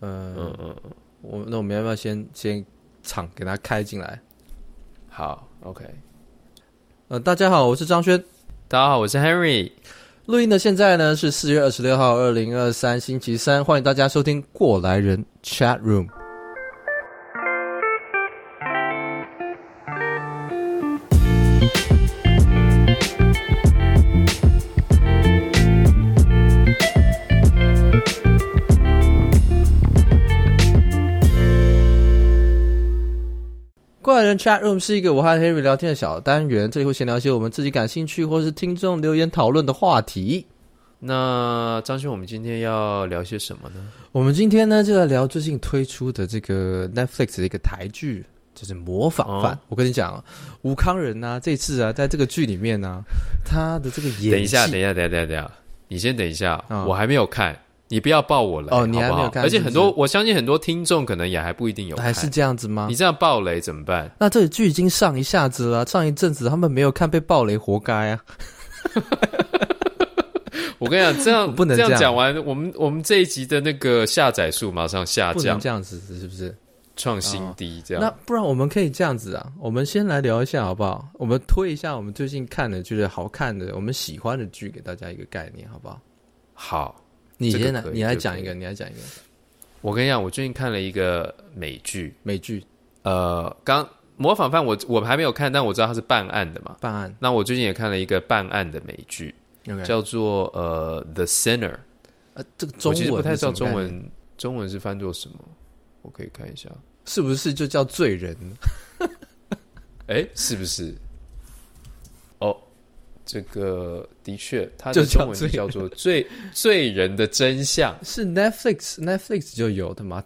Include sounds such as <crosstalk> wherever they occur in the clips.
呃、嗯嗯嗯，我那我们要不要先先场给他开进来？好，OK。呃，大家好，我是张轩。大家好，我是 Henry。录音的现在呢是四月二十六号，二零二三星期三，欢迎大家收听过来人 Chat Room。Chat Room 是一个我和 Henry 聊天的小单元，这里会闲聊一些我们自己感兴趣或是听众留言讨论的话题。那张兄，我们今天要聊些什么呢？我们今天呢就来聊最近推出的这个 Netflix 的一个台剧，就是《模仿犯》。哦。我跟你讲，吴康仁啊，这次啊，在这个剧里面呢，啊，他的这个演技……等一下，等一下，等一下，等一下，你先等一下，哦，我还没有看。你不要爆我雷哦！你还没有看，而且很多，我相信很多听众可能也还不一定有看，还是这样子吗？你这样爆雷怎么办？那这剧已经上一下子了，上一阵子他们没有看被爆雷，活该啊！<laughs> 我跟你讲，这样 <laughs> 不能这样讲完，我们我们这一集的那个下载数马上下降，这样子是不是创新低？这样、哦、那不然我们可以这样子啊，我们先来聊一下好不好？我们推一下我们最近看的就是好看的、我们喜欢的剧，给大家一个概念，好不好？好。你先来，你来讲一个，你来讲一个。我跟你讲，我最近看了一个美剧，美剧，呃，刚模仿犯我我还没有看，但我知道它是办案的嘛，办案。那我最近也看了一个办案的美剧.叫做呃《The Sinner》。呃，这个中文我其实不太知道中文，中文是翻作什么？我可以看一下，是不是就叫罪人？<laughs> 哎，是不是？这个的确，它的中文叫做罪“ <laughs> 罪罪人的真相”，是 Netflix Netflix 就有的吗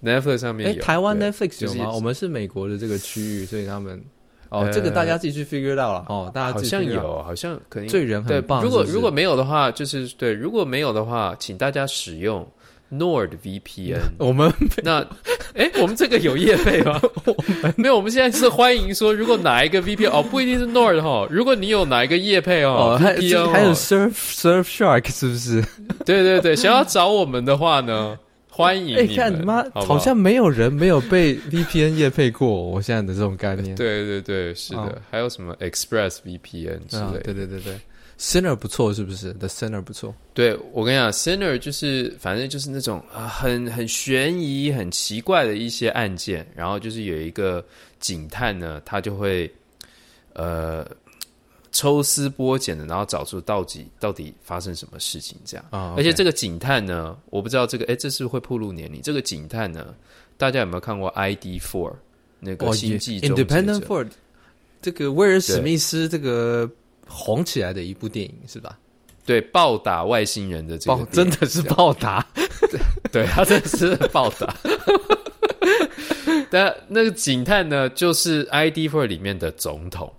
？Netflix 上面有，台湾 Netflix 有吗、就是？我们是美国的这个区域，所以他们哦、呃，这个大家自己去 figure 到了哦，大家好像有，好像可能罪人很棒。如果如果没有的话，就是对，如果没有的话，请大家使用。NordVPN，<laughs> 我们那哎，我们这个有业配吗？没有，我们现在是欢迎说，如果哪一个 VPN 哦，不一定是 Nord 哈，如果你有哪一个业配哦，还有还有 Surf Surfshark 是不是？对对对，想要找我们的话呢，欢迎你。哎，看你妈，好像没有人没有被 VPN 业配过，我现在的这种概念。对对对，是的，还有什么 ExpressVPN 之类的，对对对对。Sinner 不错，是不是？The Sinner 不错。对，我跟你讲，Sinner 就是反正就是那种啊、呃，很很悬疑、很奇怪的一些案件。然后就是有一个警探呢，他就会呃抽丝剥茧的，然后找出到底到底发生什么事情这样。啊、oh, 而且这个警探呢，我不知道这个哎，这是会暴露年龄。这个警探呢，大家有没有看过 ID Four 那个星际终结者、oh, Independent Four 这个威尔史密斯这个。红起来的一部电影是吧？对，暴打外星人的这个真的是暴打，对，他真的是暴打。<laughs> 但那个警探呢，就是 ID Four 里面的总统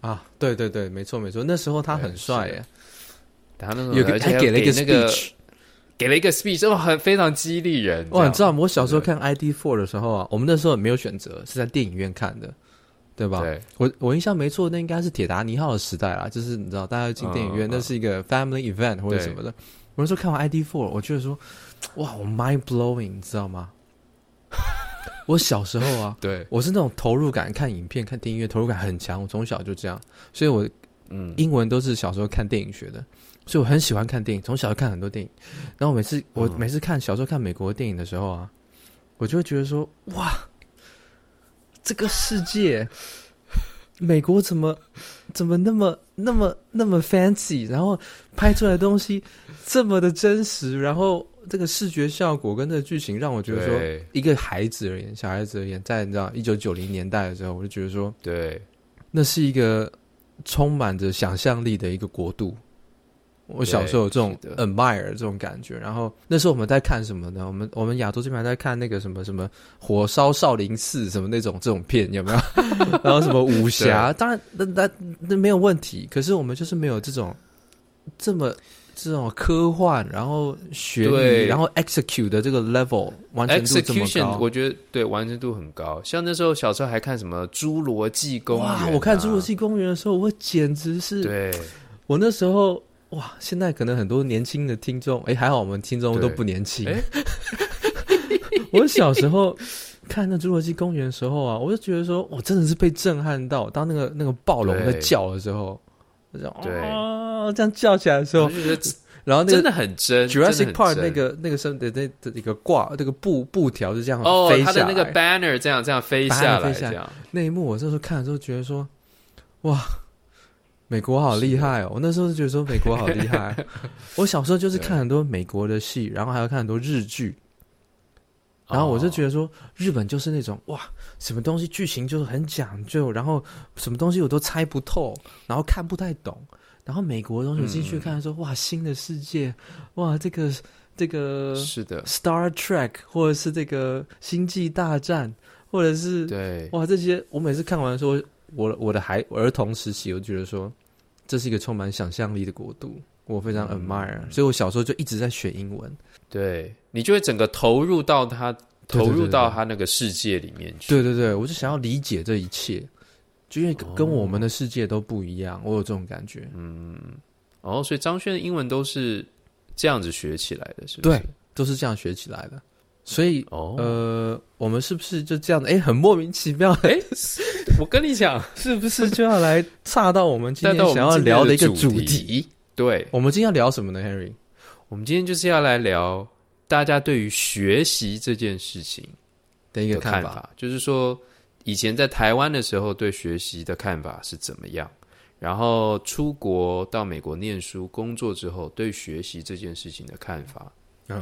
啊！对对对，没错没错，那时候他很帅耶，他那个有个还给了一个 speech，给了一个 speech，就，很非常激励人。哇，你知道我小时候看 ID Four 的时候啊，我们那时候没有选择，是在电影院看的。对吧？对，我我印象没错，那应该是铁达尼号的时代啦。就是你知道，大家进电影院，那是一个 family event 或者什么的。我那时候看完 ID Four，我觉得说，哇，我 mind blowing，你知道吗？<laughs> 我小时候啊，<laughs> 对，我是那种投入感，看影片、看电影院投入感很强。我从小就这样，所以我嗯，英文都是小时候看电影学的，所以我很喜欢看电影，从小就看很多电影。然后每次我每次看小时候看美国电影的时候啊，我就会觉得说，哇。这个世界，美国怎么怎么那么那么那么 fancy，然后拍出来的东西这么的真实，然后这个视觉效果跟这个剧情让我觉得说，一个孩子而言，小孩子而言，在你知道一九九零年代的时候，我就觉得说，对，那是一个充满着想象力的一个国度。我小时候有这种 admire 这种感觉，然后那时候我们在看什么呢？我们我们亚洲这边还在看那个什么什么火烧少林寺什么那种这种片有没有？<laughs> 然后什么武侠，当然那那那没有问题。可是我们就是没有这种这么这种科幻，然后学对，然后 execute 的这个 level 完成度这么高我觉得对完成度很高。像那时候小时候还看什么《侏罗纪公园》啊，哇！我看《侏罗纪公园》的时候，我简直是对我那时候。哇，现在可能很多年轻的听众，哎，还好我们听众都不年轻。<laughs> <laughs> 我小时候看那侏罗纪公园的时候啊，我就觉得说，我真的是被震撼到。当那个那个暴龙在叫的时候，对，哦，这样叫起来的时候，<laughs> 然后那个真的很真。Jurassic Park 那个那个身的那的一个挂那个布布条就这样哦，飞下来，它的那个 banner 这样这样飞下来，这样那一幕，我那时候看的时候觉得说，哇。美国好厉害哦！我那时候就觉得说美国好厉害。<laughs> 我小时候就是看很多美国的戏，然后还要看很多日剧，然后我就觉得说日本就是那种哇，什么东西剧情就是很讲究，然后什么东西我都猜不透，然后看不太懂。然后美国的东西我进去看说哇，新的世界，哇，这个这个是的，Star Trek 或者是这个星际大战，或者是对哇这些，我每次看完说，我我的孩儿童时期，我觉得说。这是一个充满想象力的国度，我非常 admire，、嗯、所以我小时候就一直在学英文。对，你就会整个投入到他，投入到他那个世界里面去。对对对，我就想要理解这一切，就因为跟我们的世界都不一样，哦、我有这种感觉。嗯，哦，所以张轩的英文都是这样子学起来的，是不是？对，都是这样学起来的。所以，哦、呃，我们是不是就这样的？哎，很莫名其妙。哎，<laughs> 我跟你讲，是不是就要来岔到我们今天想要聊的一个主题？对，我们今天要聊什么呢，Henry？我们今天就是要来聊大家对于学习这件事情的一个看法，看法就是说，以前在台湾的时候对学习的看法是怎么样？然后出国到美国念书、工作之后，对学习这件事情的看法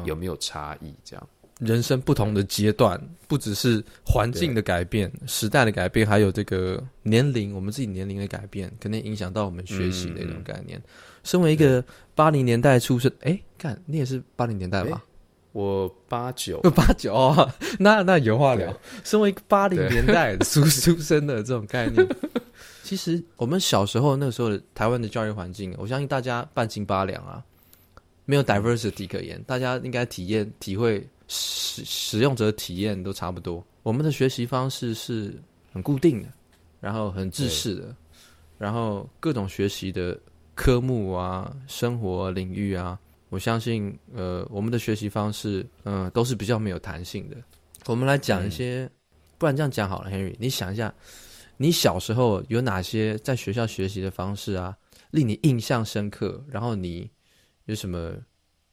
有没有差异？这样。人生不同的阶段，不只是环境的改变、时代的改变，还有这个年龄，我们自己年龄的改变，肯定影响到我们学习的一种概念。嗯、<laughs> <laughs> 身为一个八零年代出生，哎，看你也是八零年代吧？我八九，八九、哦，那那有话聊。身为一个八零年代出出生的这种概念，其实我们小时候那个时候的台湾的教育环境，我相信大家半斤八两啊，没有 diversity 可言，大家应该体验体会。使使用者体验都差不多。我们的学习方式是很固定的，然后很制式的，然后各种学习的科目啊、生活领域啊，我相信，呃，我们的学习方式，嗯、呃，都是比较没有弹性的。我们来讲一些，嗯、不然这样讲好了，Henry，你想一下，你小时候有哪些在学校学习的方式啊，令你印象深刻？然后你有什么？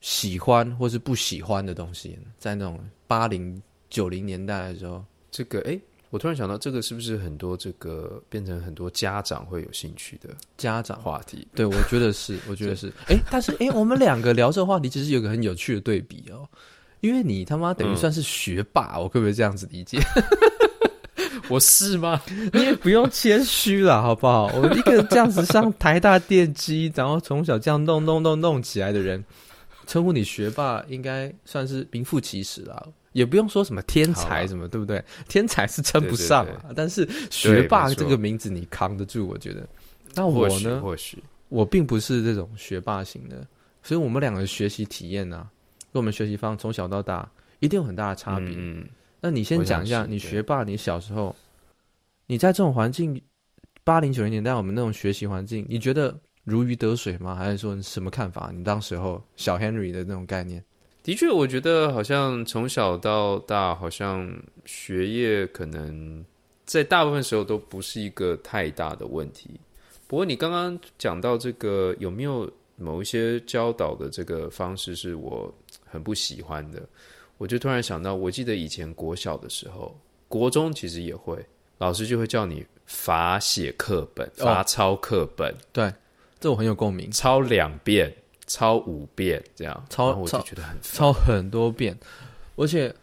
喜欢或是不喜欢的东西，在那种八零九零年代的时候，这个哎，我突然想到，这个是不是很多这个变成很多家长会有兴趣的家长话题？对，我觉得是，<laughs> 我觉得是。哎，但是哎，我们两个聊这个话题，其实有个很有趣的对比哦，因为你他妈等于算是学霸，嗯、我可不可以这样子理解？<laughs> 我是吗？<laughs> 你也不用谦虚了，好不好？我一个这样子上台大电机，然后从小这样弄弄弄弄起来的人。称呼你学霸，应该算是名副其实了，也不用说什么天才什么，啊、对不对？天才是称不上啊，对对对，但是学霸这个名字你扛得住，我觉得。那我呢？或许我并不是这种学霸型的，所以我们两个学习体验呢、啊，跟我们学习方从小到大一定有很大的差别。嗯，那你先讲一下，你学霸，你小时候，你在这种环境，八零九零年代我们那种学习环境，你觉得？如鱼得水吗？还是说你什么看法？你当时候小 Henry 的那种概念？的确，我觉得好像从小到大，好像学业可能在大部分时候都不是一个太大的问题。不过你刚刚讲到这个，有没有某一些教导的这个方式是我很不喜欢的？我就突然想到，我记得以前国小的时候，国中其实也会，老师就会叫你罚写课本、罚抄课本，哦、对。这我很有共鸣，抄两遍，抄五遍，这样抄，我就觉得很抄很多遍，而且，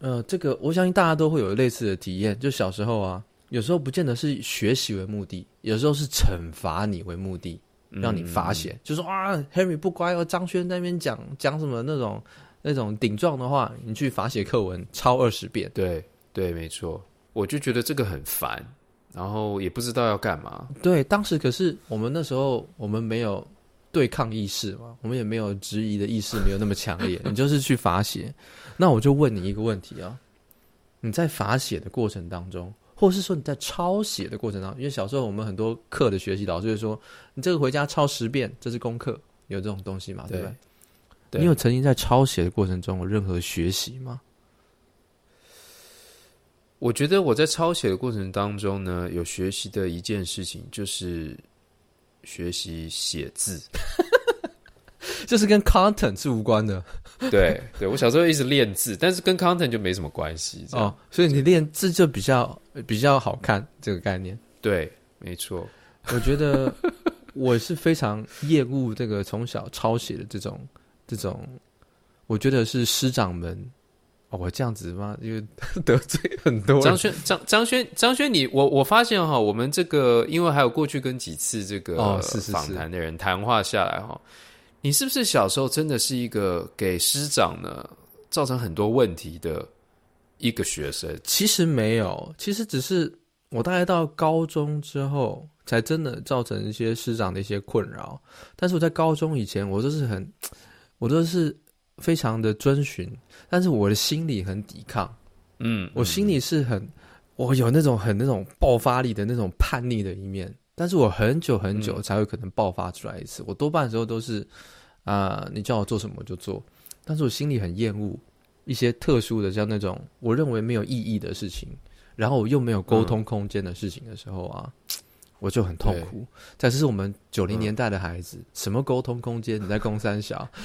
呃，这个我相信大家都会有类似的体验，就小时候啊，有时候不见得是学习为目的，有时候是惩罚你为目的，让你罚写，嗯、就说啊，Henry 不乖，哦，张轩在那边讲讲什么那种那种顶撞的话，你去罚写课文抄二十遍，对对，没错，我就觉得这个很烦。然后也不知道要干嘛。对，当时可是我们那时候我们没有对抗意识嘛，我们也没有质疑的意识，没有那么强烈。<laughs> 你就是去罚写，那我就问你一个问题啊：你在罚写的过程当中，或是说你在抄写的过程当中，因为小时候我们很多课的学习老师会说，你这个回家抄十遍，这是功课，有这种东西嘛？对不对？对，你有曾经在抄写的过程中有任何学习吗？我觉得我在抄写的过程当中呢，有学习的一件事情就是学习写字，<laughs> 就是跟 content 是无关的。<laughs> 对，对我小时候一直练字，但是跟 content 就没什么关系。哦，所以你练字就比较比较好看，这个概念。对，没错。我觉得我是非常厌恶这个从小抄写的这种这种，我觉得是师长们。哦，我这样子吗？因为 <laughs> 得罪很多人。张轩，张张轩，张轩，你我我发现哈，我们这个因为还有过去跟几次这个访谈的人谈话下来哈。你是不是小时候真的是一个给师长呢造成很多问题的一个学生？其实没有，其实只是我大概到高中之后才真的造成一些师长的一些困扰。但是我在高中以前，我都是很，我都是非常的遵循，但是我的心里很抵抗。嗯，我心里是很，我有那种很那种爆发力的那种叛逆的一面。但是我很久很久才会可能爆发出来一次。嗯、我多半的时候都是，啊、呃，你叫我做什么我就做。但是我心里很厌恶一些特殊的，像那种我认为没有意义的事情，然后我又没有沟通空间的事情的时候啊，嗯、我就很痛苦。但是我们九零年代的孩子，嗯、什么沟通空间？你在公三小？<laughs>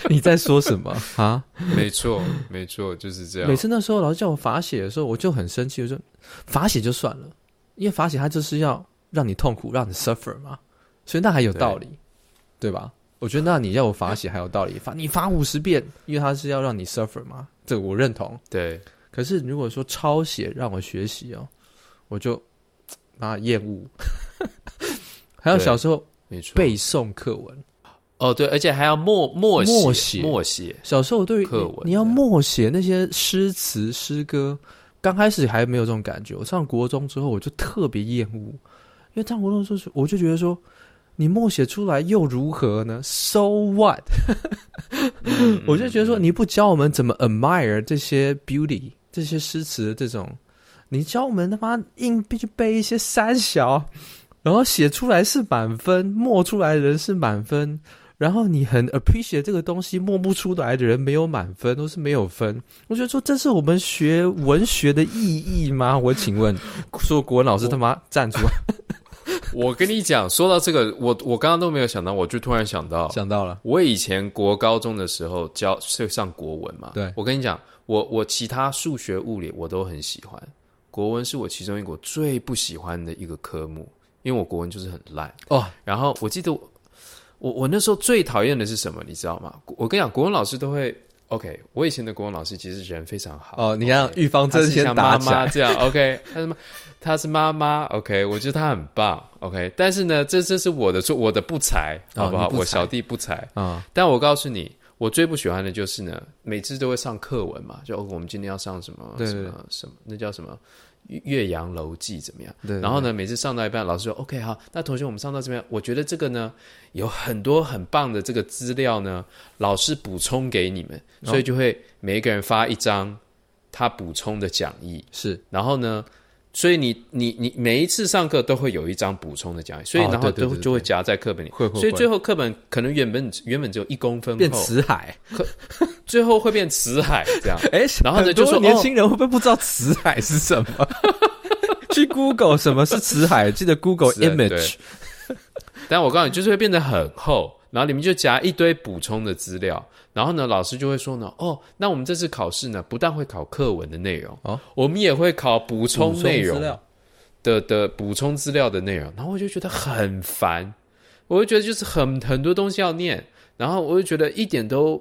<laughs> 你在说什么啊？没错，没错，就是这样。每次那时候老师叫我罚写的时候，我就很生气，我说罚写就算了。因为罚写它就是要让你痛苦，让你 suffer 嘛，所以那还有道理，对，对吧？我觉得那你要我罚写还有道理，罚你罚五十遍，因为它是要让你 suffer 嘛，这个我认同。对，可是如果说抄写让我学习哦，我就啊厌恶。<laughs> 还有小时候背诵课文，哦对，而且还要默默默写默写。小时候对于课文，你要默写那些诗词诗歌。刚开始还没有这种感觉，我上国中之后我就特别厌恶，因为上国中时候我就觉得说，你默写出来又如何呢？So what？<laughs> 我就觉得说，你不教我们怎么 admire 这些 beauty 这些诗词的这种，你教我们他妈硬必须背一些三小，然后写出来是满分，默出来的人是满分。然后你很 appreciate 这个东西，默不出来的人没有满分，都是没有分。我觉得说，这是我们学文学的意义吗？我请问，<laughs> 说国文老师他妈站出来。我跟你讲，说到这个，我我刚刚都没有想到，我就突然想到，想到了。我以前国高中的时候教是上国文嘛？对。我跟你讲，我我其他数学、物理我都很喜欢，国文是我其中一个最不喜欢的一个科目，因为我国文就是很烂哦。然后我记得我。我我那时候最讨厌的是什么，你知道吗？我跟你讲，国文老师都会 OK。我以前的国文老师其实人非常好哦。你看玉芳真先打起来，妈妈这样 OK。<laughs> 他是妈，他是妈妈 OK。我觉得他很棒 OK。但是呢，这这是我的错，我的不才，好不好？我小弟不才啊。哦、<laughs> 但我告诉你，我最不喜欢的就是呢，每次都会上课文嘛，就我们今天要上什么？什么什么？那叫什么？岳阳楼记怎么样？对，对，然后呢，每次上到一半，老师说：“OK，好，那同学，我们上到这边，我觉得这个呢，有很多很棒的这个资料呢，老师补充给你们，所以就会每一个人发一张他补充的讲义。是，然后呢。”所以你你你每一次上课都会有一张补充的讲义，所以然后都就会夹在课本里。会会。所以最后课本可能原本原本只有一公分厚，变辞海，最后会变辞海这样。<laughs> 哎，然后呢就说年轻人会不会不知道辞海是什么？<laughs> 去 Google 什么是辞海，记得 Google image。但我告诉你，就是会变得很厚，然后里面就夹一堆补充的资料。然后呢，老师就会说呢，哦，那我们这次考试呢，不但会考课文的内容，哦，我们也会考补充内容的的补充资料的内容。然后我就觉得很烦，我就觉得就是很很多东西要念，然后我就觉得一点都，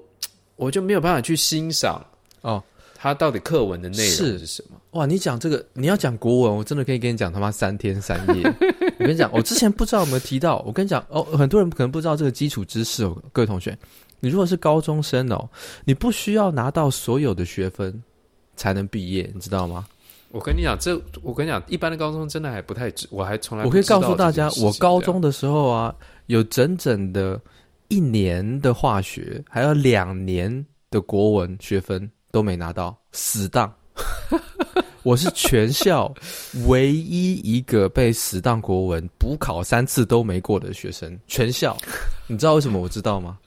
我就没有办法去欣赏哦，他到底课文的内容是什么？哇，你讲这个，你要讲国文，我真的可以跟你讲他妈三天三夜。我跟你讲，我之前不知道有没有提到，我跟你讲哦，很多人可能不知道这个基础知识哦，各位同学。你如果是高中生哦，你不需要拿到所有的学分才能毕业，你知道吗？我跟你讲，这我跟你讲，一般的高中真的还不太，我还从来不我可以告诉大家，我高中的时候啊，有整整的一年的化学，还有两年的国文学分都没拿到，死当。我是全校唯一一个被死当国文补考三次都没过的学生，全校。你知道为什么？我知道吗？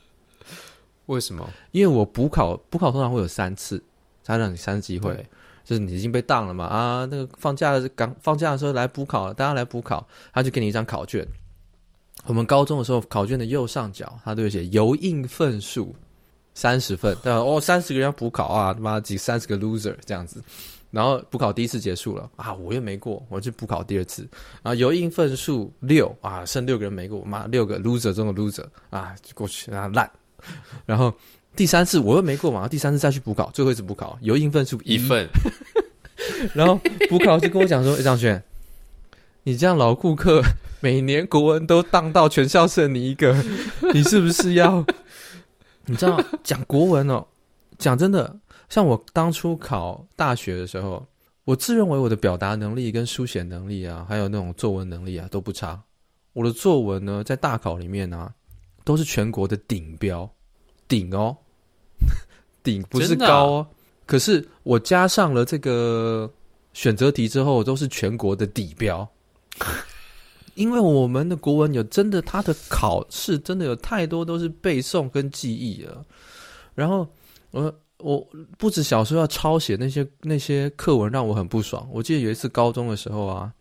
为什么？因为我补考补考通常会有三次，才让你三次机会。就是你已经被当了嘛啊，那个放假的刚放假的时候来补考，大家来补考，他就给你一张考卷。我们高中的时候，考卷的右上角他都会写油印份数三十份，对吧？哦，三十个人要补考啊，他妈几三十个 loser 这样子。然后补考第一次结束了啊，我又没过，我去补考第二次啊，油印分数六啊，剩六个人没过，妈六个 loser 中的 loser 啊，就过去啊烂。然后第三次我又没过嘛，第三次再去补考，最后一次补考油印分数一份，<laughs> 然后补考就跟我讲说，张轩，你这样老顾客，每年国文都当到全校剩你一个，你是不是要？你知道讲国文哦，讲真的。像我当初考大学的时候，我自认为我的表达能力跟书写能力啊，还有那种作文能力啊都不差。我的作文呢，在大考里面呢、啊，都是全国的顶标，顶哦，<laughs> 顶不是高哦。啊、可是我加上了这个选择题之后，都是全国的底标。因为我们的国文有真的，它的考试真的有太多都是背诵跟记忆了。然后我。我不止小时候要抄写那些那些课文，让我很不爽。我记得有一次高中的时候啊，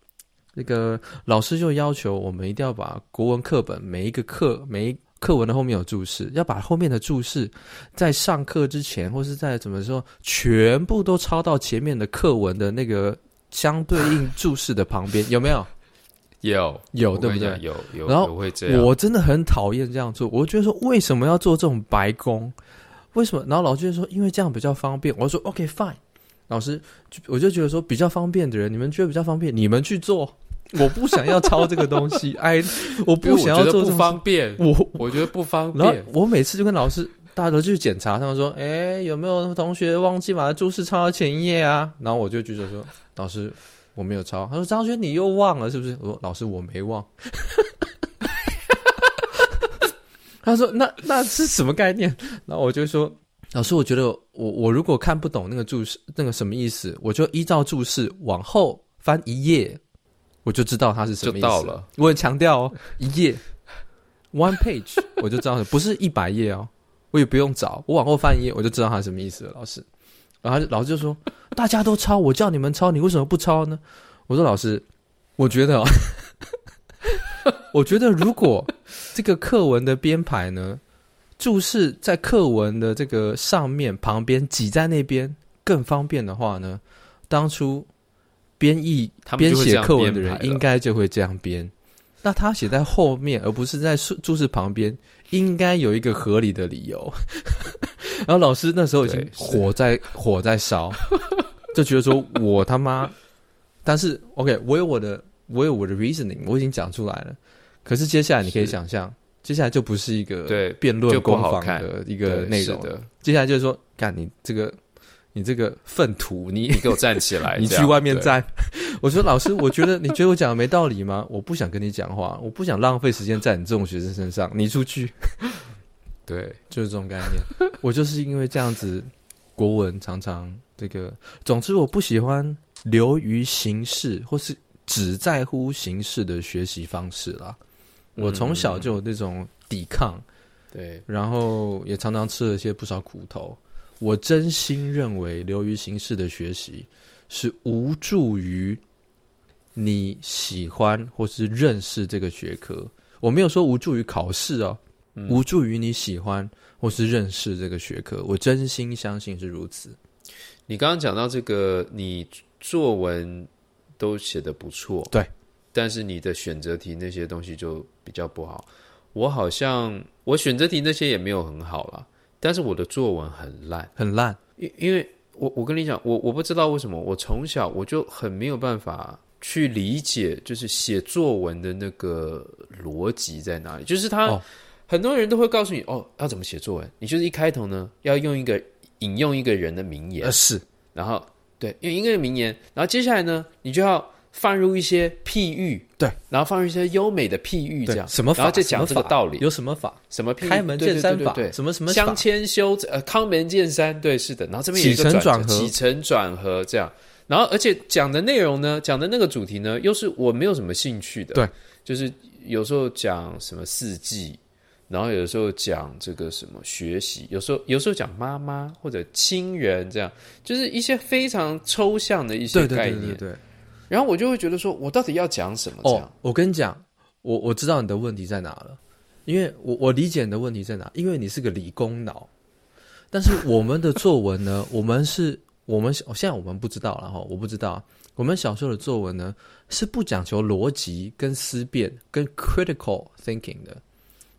那个老师就要求我们一定要把国文课本每一个课每一课文的后面有注释，要把后面的注释在上课之前或是在怎么说，全部都抄到前面的课文的那个相对应注释的旁边，有没有？<laughs> 有有对不对？有有。然后我真的很讨厌这样做，我觉得说为什么要做这种白工？为什么？然后老师就说，因为这样比较方便。我说 OK fine，老师，我就觉得说比较方便的人，你们觉得比较方便，你们去做。我不想要抄这个东西，<laughs> 哎，我不想要做这不方便。我我觉得不方便。然后我每次就跟老师，大家都去检查，他们说，哎，有没有同学忘记把注释抄到前一页啊？然后我就举手说，老师，我没有抄。他说，张轩，你又忘了是不是？我说，老师，我没忘。他说：“那那是什么概念？”然后我就说：“ <laughs> 老师，我觉得我我如果看不懂那个注释，那个什么意思，我就依照注释往后翻一页，我就知道它是什么意思。”到了，我很强调哦，一页，<laughs> one page，我就知道不是一百页哦，我也不用找，我往后翻一页，我就知道它是什么意思了。老师，然后老师就说：“大家都抄，我叫你们抄，你为什么不抄呢？”我说：“老师，我觉得哦。<laughs> ”我觉得，如果这个课文的编排呢，注释在课文的这个上面旁边挤在那边更方便的话呢，当初编译编写课文的人应该就会这样编。那他写在后面，而不是在注释旁边，应该有一个合理的理由。<laughs> 然后老师那时候已经火在火在烧，<laughs> 就觉得说我他妈，但是 OK，我有我的。我有我的 reasoning，我已经讲出来了。可是接下来你可以想象，接下来就不是一个对辩论攻防的一个内容的。接下来就是说，干你这个，你这个粪土，你你给我站起来，<laughs> 你去外面站。我说老师，我觉得你觉得我讲的没道理吗？我不想跟你讲话，我不想浪费时间在你这种学生身上，你出去。<laughs> 对，就是这种概念。我就是因为这样子，国文常常这个，总之我不喜欢流于形式或是。只在乎形式的学习方式啦。我从小就有那种抵抗，对，然后也常常吃了些不少苦头。我真心认为，流于形式的学习是无助于你喜欢或是认识这个学科。我没有说无助于考试哦，无助于你喜欢或是认识这个学科。我真心相信是如此。你刚刚讲到这个，你作文。都写的不错，对，但是你的选择题那些东西就比较不好。我好像我选择题那些也没有很好啦，但是我的作文很烂，很烂。因因为我我跟你讲，我我不知道为什么，我从小我就很没有办法去理解，就是写作文的那个逻辑在哪里。就是他、哦、很多人都会告诉你，哦，要怎么写作文？你就是一开头呢，要用一个引用一个人的名言，呃、是，然后。对，因为一个名言，然后接下来呢，你就要放入一些譬喻，对，然后放入一些优美的譬喻，这样什么法？然后就讲这个道理，有什么法？什么？开门见山法？什么什么相迁修呃，康门见山？对，是的。然后这边有一个转折，起承转合这样。然后而且讲的内容呢，讲的那个主题呢，又是我没有什么兴趣的，对，就是有时候讲什么四季，然后有时候讲这个什么学习，有时候有时候讲妈妈或者亲人，这样就是一些非常抽象的一些概念。对对对对对。然后我就会觉得说，我到底要讲什么？这样，哦，我跟你讲，我我知道你的问题在哪了，因为我我理解你的问题在哪，因为你是个理工脑。但是我们的作文呢，<laughs> 我们是我们现在我们不知道了哈，我不知道。我们小时候的作文呢，是不讲求逻辑跟思辨跟 critical thinking 的。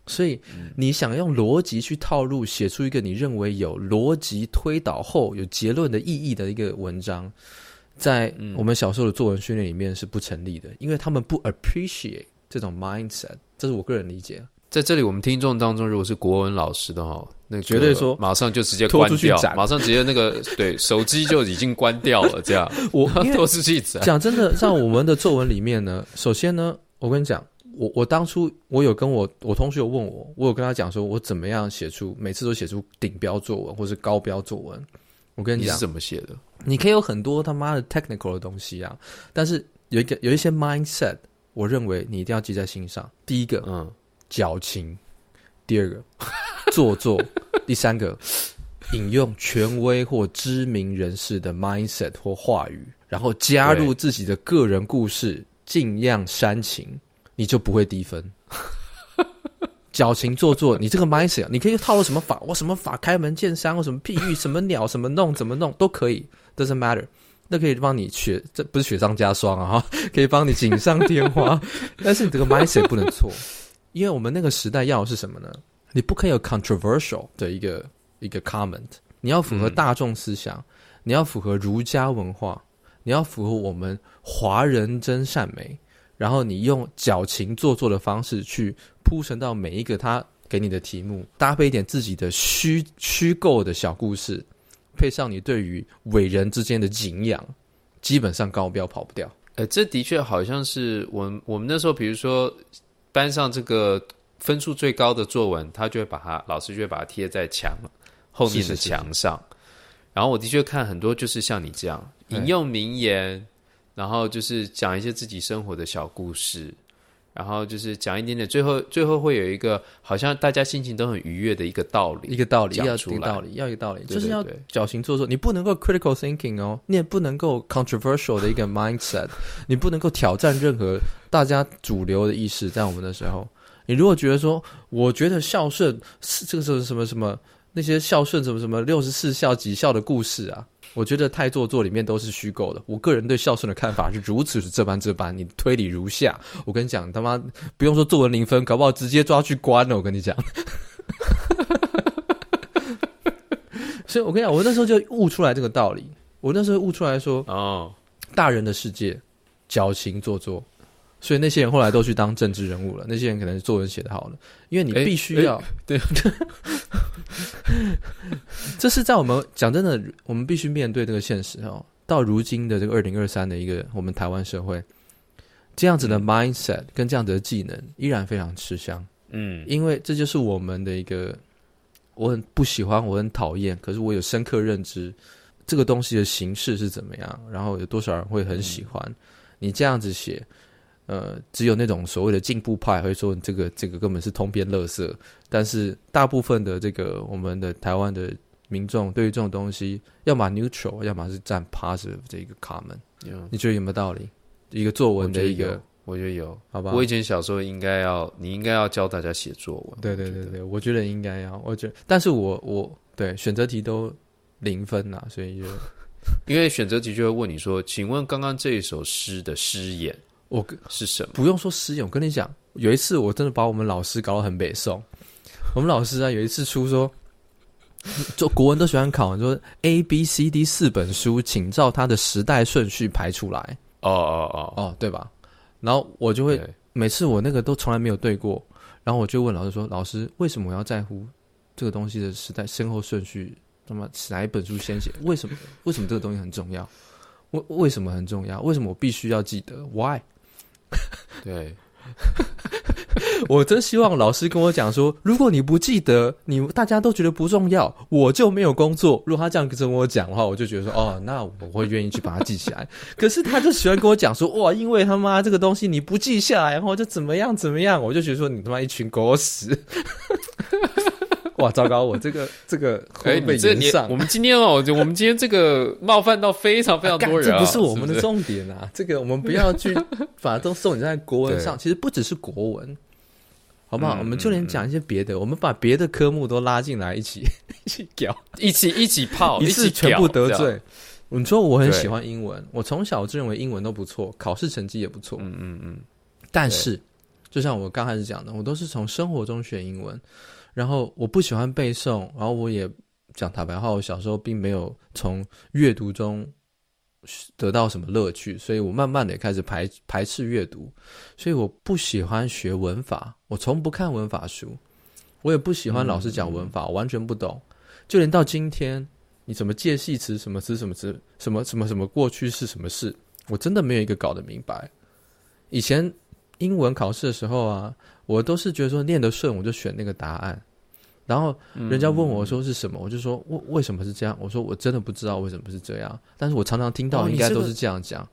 所以，你想用逻辑去套路，写出一个你认为有逻辑推导后有结论的意义的一个文章，在我们小时候的作文训练里面是不成立的，因为他们不 appreciate 这种 mindset。这是我个人理解。在这里，我们听众当中，如果是国文老师的话，那绝对说马上就直接关掉，马上直接那个 <laughs> 对手机就已经关掉了。这样，我 <laughs> 拖出去讲真的，在我们的作文里面呢，首先呢，我跟你讲。我我当初我有跟我我同学有问我，我有跟他讲说，我怎么样写出每次都写出顶标作文或是高标作文。我跟你讲，你是怎么写的？你可以有很多他妈的 technical 的东西啊，但是有一个有一些 mindset，我认为你一定要记在心上。第一个，嗯，矫情；第二个，<laughs> 做作；第三个，引用权威或知名人士的 mindset 或话语，然后加入自己的个人故事，尽量煽情。你就不会低分，<laughs> 矫情做作。你这个 mindset，你可以套路什么法？我什么法？开门见山，我什么譬喻？什么鸟？什么弄？怎么弄都可以，doesn't matter。那可以帮你雪，这不是雪上加霜啊，<laughs> 可以帮你锦上添花。<laughs> 但是你这个 mindset 不能错，因为我们那个时代要的是什么呢？你不可以有 controversial 的一个一个 comment，你要符合大众思想，嗯、你要符合儒家文化，你要符合我们华人真善美。然后你用矫情做作的方式去铺陈到每一个他给你的题目，搭配一点自己的虚虚构的小故事，配上你对于伟人之间的敬仰，基本上高标跑不掉。呃，这的确好像是我们我们那时候，比如说班上这个分数最高的作文，他就会把它老师就会把它贴在墙后面的墙上。是是是。然后我的确看很多，就是像你这样引用名言。然后就是讲一些自己生活的小故事，然后就是讲一点点，最后最后会有一个好像大家心情都很愉悦的一个道理，一个道理要出来，一个道理要一个道理，就是要矫情做作，你不能够 critical thinking 哦，你也不能够 controversial 的一个 mindset，<laughs> 你不能够挑战任何大家主流的意识，在我们的时候，你如果觉得说，我觉得孝顺是这个是什么什么那些孝顺什么什么六十四孝几孝的故事啊。我觉得太做作里面都是虚构的。我个人对孝顺的看法是如此是这般这般。你推理如下，我跟你讲，他妈不用说作文零分，搞不好直接抓去关了。我跟你讲，<laughs> 所以我跟你讲，我那时候就悟出来这个道理。我那时候悟出来说，哦，大人的世界矫情做作。所以那些人后来都去当政治人物了。那些人可能是作文写得好了，因为你必须要、欸欸、对。<laughs> 这是在我们讲真的，我们必须面对这个现实哦。到如今的这个二零二三的一个我们台湾社会，这样子的 mindset 跟这样子的技能依然非常吃香。嗯，因为这就是我们的一个我很不喜欢，我很讨厌，可是我有深刻认知这个东西的形式是怎么样，然后有多少人会很喜欢、嗯、你这样子写。呃，只有那种所谓的进步派会说这个这个根本是通篇垃圾，但是大部分的这个我们的台湾的民众对于这种东西，要么 neutral，要么是占 positive 这一个 common。你觉得有没有道理？一个作文的一个，我觉得有，好吧。我以前小时候应该要，你应该要教大家写作文。对对对对，我觉得应该要，我觉得，但是我我对选择题都零分呐，所以就 <laughs> <laughs> 因为选择题就会问你说，请问刚刚这一首诗的诗眼。我是什么？不用说诗眼，我跟你讲，有一次我真的把我们老师搞得很北宋。我们老师啊，有一次出说，就国文都喜欢考，说 A、B、C、D 四本书，请照它的时代顺序排出来。哦哦哦哦，对吧？然后我就会每次我那个都从来没有对过，然后我就问老师说：“老师，为什么我要在乎这个东西的时代先后顺序？那么哪一本书先写？为什么？为什么这个东西很重要？为为什么很重要？为什么我必须要记得？Why？” <laughs> 对，<laughs> 我真希望老师跟我讲说，如果你不记得，你大家都觉得不重要，我就没有工作。如果他这样跟我讲的话，我就觉得说，哦，那我会愿意去把它记起来。可是他就喜欢跟我讲说，哇，因为他妈这个东西你不记下来，然后就怎么样怎么样，我就觉得说你他妈一群狗屎。<laughs> 哇，糟糕！我这个 <laughs> 这个会被炎上。我们今天哦，我们今天这个冒犯到非常非常多人，这不是我们的重点啊。这个我们不要去把都送你在国文上。其实不只是国文，好不好？我们就连讲一些别的，我们把别的科目都拉进来，<laughs> 一起一起屌，一起一起泡，一次全部得罪。你说我很喜欢英文，我从小就认为英文都不错，考试成绩也不错。嗯嗯嗯。但是，就像我刚开始讲的，我都是从生活中学英文。然后我不喜欢背诵，然后我也讲坦白话，我小时候并没有从阅读中得到什么乐趣，所以我慢慢的也开始排排斥阅读，所以我不喜欢学文法，我从不看文法书，我也不喜欢老师讲文法，我完全不懂，就连到今天，你怎么介系词，什么词，什么词，什么什么什么过去式，什么事，我真的没有一个搞得明白。以前英文考试的时候啊。我都是觉得说念得顺，我就选那个答案。然后人家问我说是什么，嗯、我就说为为什么是这样？我说我真的不知道为什么是这样。但是我常常听到应该都是这样讲、哦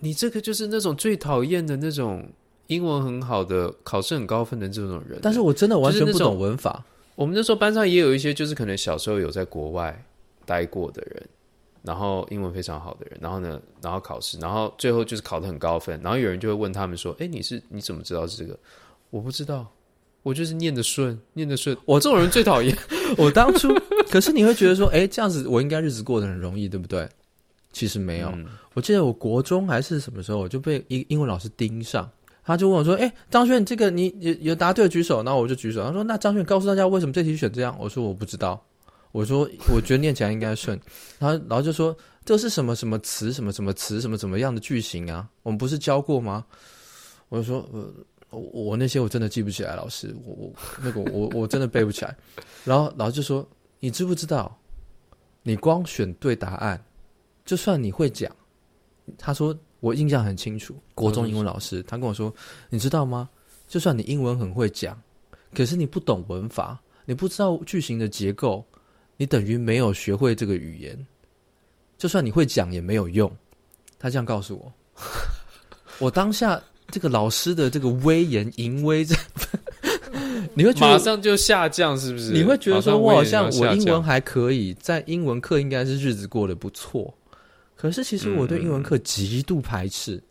你这个。你这个就是那种最讨厌的那种英文很好的、考试很高分的这种人。但是我真的完全不懂文法。我们那时候班上也有一些，就是可能小时候有在国外待过的人。然后英文非常好的人，然后呢，然后考试，然后最后就是考得很高分，然后有人就会问他们说：“哎，你是你怎么知道是这个？”我不知道，我就是念得顺，念得顺。<laughs> 我这种人最讨厌。<laughs> 我当初，可是你会觉得说，哎，这样子我应该日子过得很容易，对不对？其实没有。嗯、我记得我国中还是什么时候，我就被英英文老师盯上，他就问我说：“哎，张轩，这个你有有答对举手。”然后我就举手。他说：“那张轩，告诉大家为什么这题选这样？”我说：“我不知道。”我说：“我觉得念起来应该顺。<laughs> ”然后然后就说：“这是什么什么词？什么什么词？什么怎么样的句型啊？我们不是教过吗？”我就说：“呃。”我我那些我真的记不起来，老师，我我那个我我真的背不起来。然后老师就说：“你知不知道？你光选对答案，就算你会讲。”他说我印象很清楚，国中英文老师他跟我说：“你知道吗？就算你英文很会讲，可是你不懂文法，你不知道句型的结构，你等于没有学会这个语言。就算你会讲也没有用。”他这样告诉我，<laughs> 我当下。这个老师的这个威严淫威，这 <laughs> 你会觉得马上就下降，是不是？你会觉得说，我好像我英文还可以，在英文课应该是日子过得不错。可是其实我对英文课极度排斥，嗯、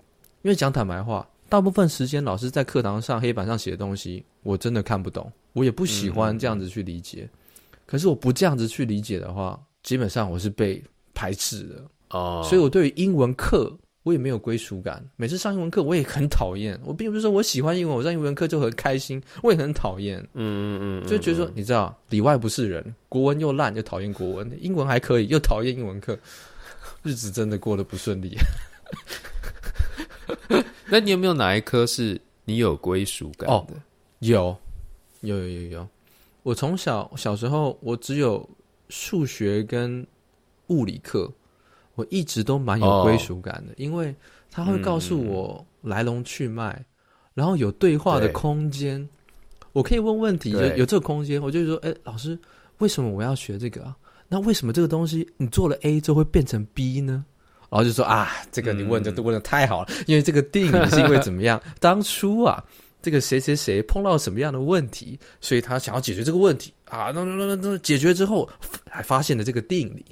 因为讲坦白话，大部分时间老师在课堂上黑板上写的东西，我真的看不懂，我也不喜欢这样子去理解。嗯、可是我不这样子去理解的话，基本上我是被排斥的哦。所以我对于英文课。我也没有归属感，每次上英文课我也很讨厌。我并不是说我喜欢英文，我上英文课就很开心。我也很讨厌，嗯嗯嗯，就觉得说，你知道，里外不是人，国文又烂，又讨厌国文；英文还可以，又讨厌英文课，日子真的过得不顺利。<laughs> 那你有没有哪一科是你有归属感的？哦，有，有有有有。我从小小时候，我只有数学跟物理课。我一直都蛮有归属感的，oh, 因为他会告诉我来龙去脉，嗯、然后有对话的空间，我可以问问题，有有这个空间，我就说，哎、欸，老师，为什么我要学这个啊？那为什么这个东西你做了 A 就会变成 B 呢？然后就说啊，这个你问的都问的太好了，嗯、因为这个定理是因为怎么样？<laughs> 当初啊，这个谁谁谁碰到什么样的问题，所以他想要解决这个问题啊，那那那那解决之后还发现了这个定理。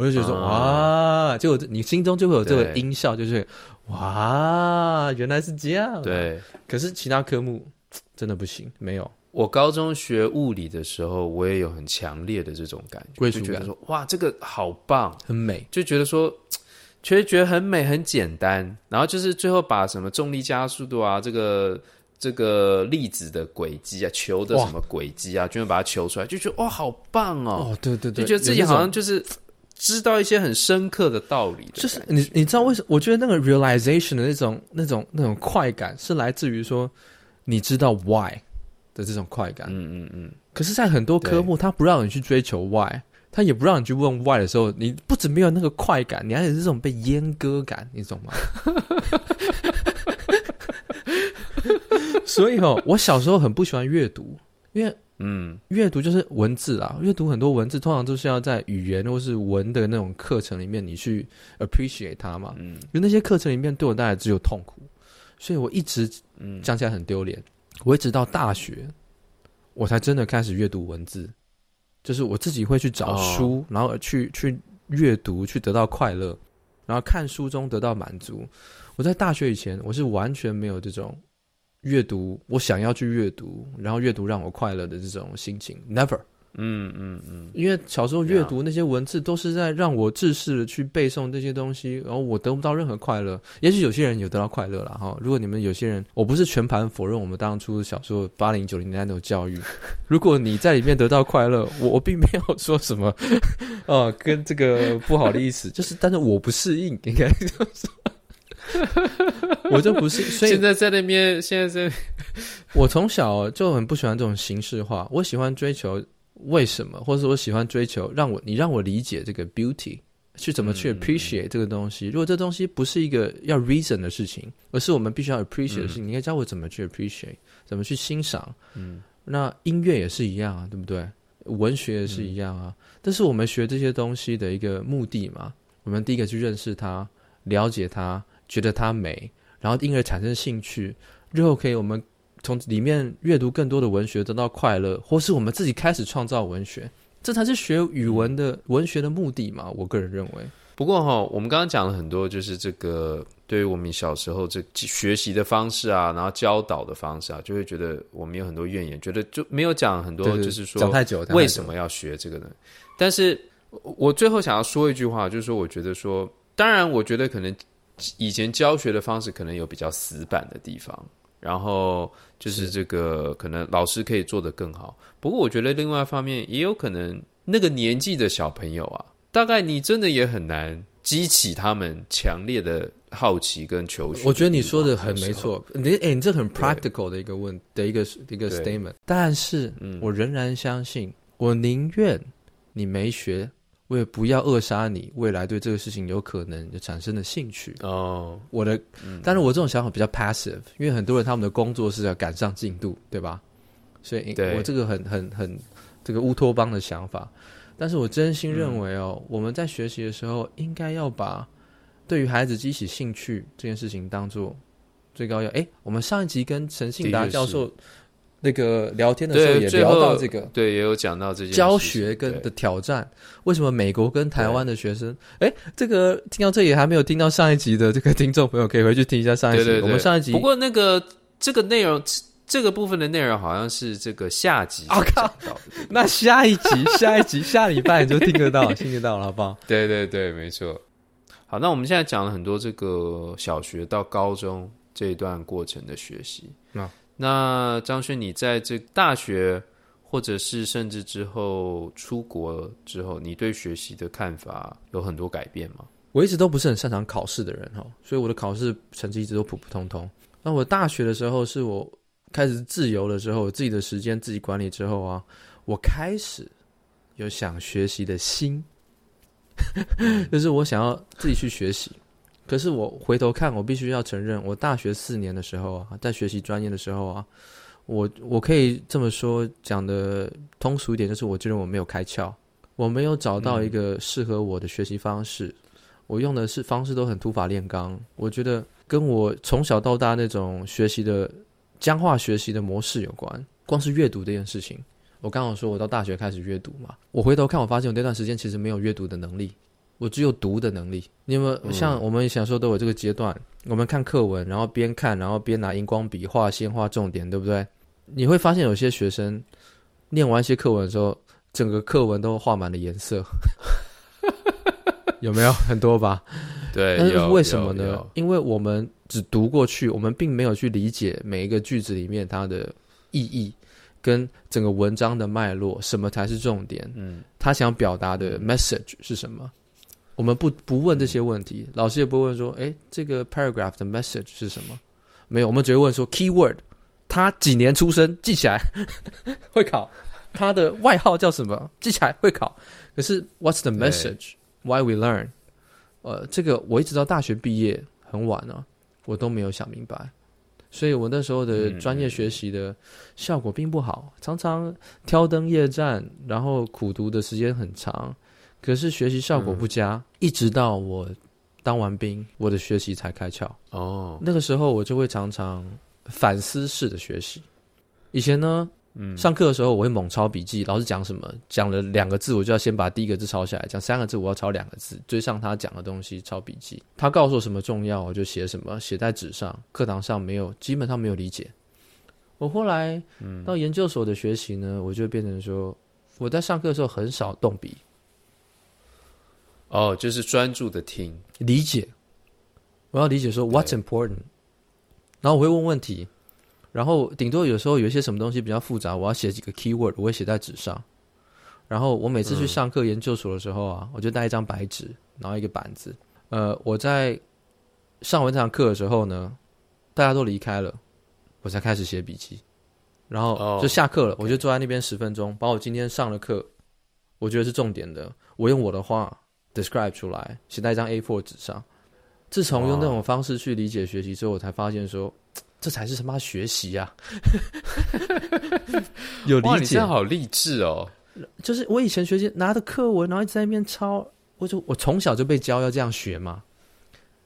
我就觉得说，哇，就你心中就会有这个音效，就是哇，原来是这样。对，可是其他科目真的不行，没有。我高中学物理的时候，我也有很强烈的这种感觉，就觉得说，哇，这个好棒，很美，就觉得说，其实觉得很美，很简单。然后就是最后把什么重力加速度啊，这个这个粒子的轨迹啊，球的什么轨迹啊，居然把它求出来，就觉得哇，好棒哦！哦，对对对，就觉得自己好像就是。知道一些很深刻的道理的，就是你你知道为什么？我觉得那个 realization 的那种那种那种快感，是来自于说你知道 why 的这种快感。嗯嗯嗯。可是，在很多科目，他不让你去追求 why，他也不让你去问 why 的时候，你不止没有那个快感，你还有这种被阉割感，你懂吗？<laughs> 所以哦，我小时候很不喜欢阅读，因为嗯，阅读就是文字啊，阅读很多文字通常都是要在语言或是文的那种课程里面，你去 appreciate 它嘛。嗯，因为那些课程里面对我带来只有痛苦，所以我一直嗯讲起来很丢脸。我一直到大学，我才真的开始阅读文字，就是我自己会去找书，哦、然后去去阅读，去得到快乐，然后看书中得到满足。我在大学以前，我是完全没有这种。阅读，我想要去阅读，然后阅读让我快乐的这种心情，never，嗯嗯嗯，因为小时候阅读那些文字都是在让我自私的去背诵这些东西，然后我得不到任何快乐。也许有些人有得到快乐了哈。如果你们有些人，我不是全盘否认我们当初小时候八零九零年代那种教育，<laughs> 如果你在里面得到快乐，我我并没有说什么，<laughs> 呃，跟这个不好的意思，就是但是我不适应，应该这么说。<laughs> 我就不是，所以现在在那边，现在在，<laughs> 我从小就很不喜欢这种形式化，我喜欢追求为什么，或者我喜欢追求让我你让我理解这个 beauty，去怎么去 appreciate 这个东西。如果这东西不是一个要 reason 的事情，而是我们必须要 appreciate 的事情，你应该教我怎么去 appreciate，怎么去欣赏。嗯，那音乐也是一样啊，对不对？文学也是一样啊。但是我们学这些东西的一个目的嘛。我们第一个去认识它，了解它。觉得它美，然后因而产生兴趣，日后可以我们从里面阅读更多的文学，得到快乐，或是我们自己开始创造文学，这才是学语文的文学的目的嘛？我个人认为。不过哈，我们刚刚讲了很多，就是这个对于我们小时候这学习的方式啊，然后教导的方式啊，就会觉得我们有很多怨言，觉得就没有讲很多，就是说讲太久，为什么要学这个呢？但是我最后想要说一句话，就是说，我觉得说，当然，我觉得可能。以前教学的方式可能有比较死板的地方，然后就是这个可能老师可以做得更好。不过我觉得另外一方面也有可能，那个年纪的小朋友啊，大概你真的也很难激起他们强烈的好奇跟求学。我觉得你说的很没错，你哎，你这很 practical 的一个问的一个一个 statement。但是，我仍然相信，我宁愿你没学。为了不要扼杀你未来对这个事情有可能就产生的兴趣哦，我的，嗯、但是我这种想法比较 passive，因为很多人他们的工作是要赶上进度，对吧？所以我这个很很很这个乌托邦的想法，但是我真心认为哦，嗯、我们在学习的时候应该要把对于孩子激起兴趣这件事情当做最高要。哎，我们上一集跟陈信达教授。那个聊天的时候也聊到这个，对，也有讲到这些教学跟的挑战。为什么美国跟台湾的学生？哎，这个听到这里还没有听到上一集的这个听众朋友，可以回去听一下上一集。对对对，我们上一集。不过那个这个内容，这个部分的内容好像是这个下集。我靠，那下一集、下一集、下礼拜你就听得到，听得到了，好不好？<laughs> 对对对，没错。好，那我们现在讲了很多这个小学到高中这一段过程的学习。那。那张轩，你在这大学，或者是甚至之后出国之后，你对学习的看法有很多改变吗？我一直都不是很擅长考试的人哈，所以我的考试成绩一直都普普通通。那我大学的时候，是我开始自由的时候，自己的时间自己管理之后啊，我开始有想学习的心，<laughs> 就是我想要自己去学习。可是我回头看，我必须要承认，我大学四年的时候啊，在学习专业的时候啊，我我可以这么说，讲的通俗一点，就是我觉得我没有开窍，我没有找到一个适合我的学习方式，嗯、我用的是方式都很土法炼钢，我觉得跟我从小到大那种学习的僵化学习的模式有关。光是阅读这件事情，我刚好说我到大学开始阅读嘛，我回头看，我发现我那段时间其实没有阅读的能力。我只有读的能力。你有没有像我们小时候都有这个阶段？嗯、我们看课文，然后边看，然后边拿荧光笔画线、画重点，对不对？你会发现有些学生念完一些课文的时候，整个课文都画满了颜色，<laughs> 有没有很多吧？对，但是为什么呢？因为我们只读过去，我们并没有去理解每一个句子里面它的意义跟整个文章的脉络，什么才是重点？嗯，他想表达的 message 是什么？我们不不问这些问题，老师也不会问说，诶，这个 paragraph 的 message 是什么？没有，我们只会问说 keyword，他几年出生，记起来 <laughs> 会考。他的外号叫什么？记起来会考。可是 what's the message？Why we learn？呃，这个我一直到大学毕业很晚了，我都没有想明白。所以我那时候的专业学习的效果并不好，常常挑灯夜战，然后苦读的时间很长，可是学习效果不佳。嗯、一直到我当完兵，我的学习才开窍。哦，那个时候我就会常常反思式的学习。以前呢，嗯，上课的时候我会猛抄笔记，老师讲什么，讲了两个字，我就要先把第一个字抄下来；讲三个字，我要抄两个字，追上他讲的东西，抄笔记。他告诉我什么重要，我就写什么，写在纸上。课堂上没有，基本上没有理解。我后来到研究所的学习呢，我就变成说，我在上课的时候很少动笔。哦，就是专注的听理解，我要理解说 What's important，然后我会问问题，然后顶多有时候有一些什么东西比较复杂，我要写几个 keyword，我会写在纸上。然后我每次去上课研究所的时候啊，嗯、我就带一张白纸，然后一个板子。呃，我在上完这堂课的时候呢，大家都离开了，我才开始写笔记。然后就下课了，oh, 我就坐在那边十分钟，把我今天上的课，我觉得是重点的，我用我的话。Describe 出来，写在一张 A4 纸上。自从用那种方式去理解学习之后，我才发现说，<tsk> 这才是他妈学习呀、啊！<laughs> 有理解，你这样好励志哦。就是我以前学习拿着课文，然后一直在那边抄。我就我从小就被教要这样学嘛。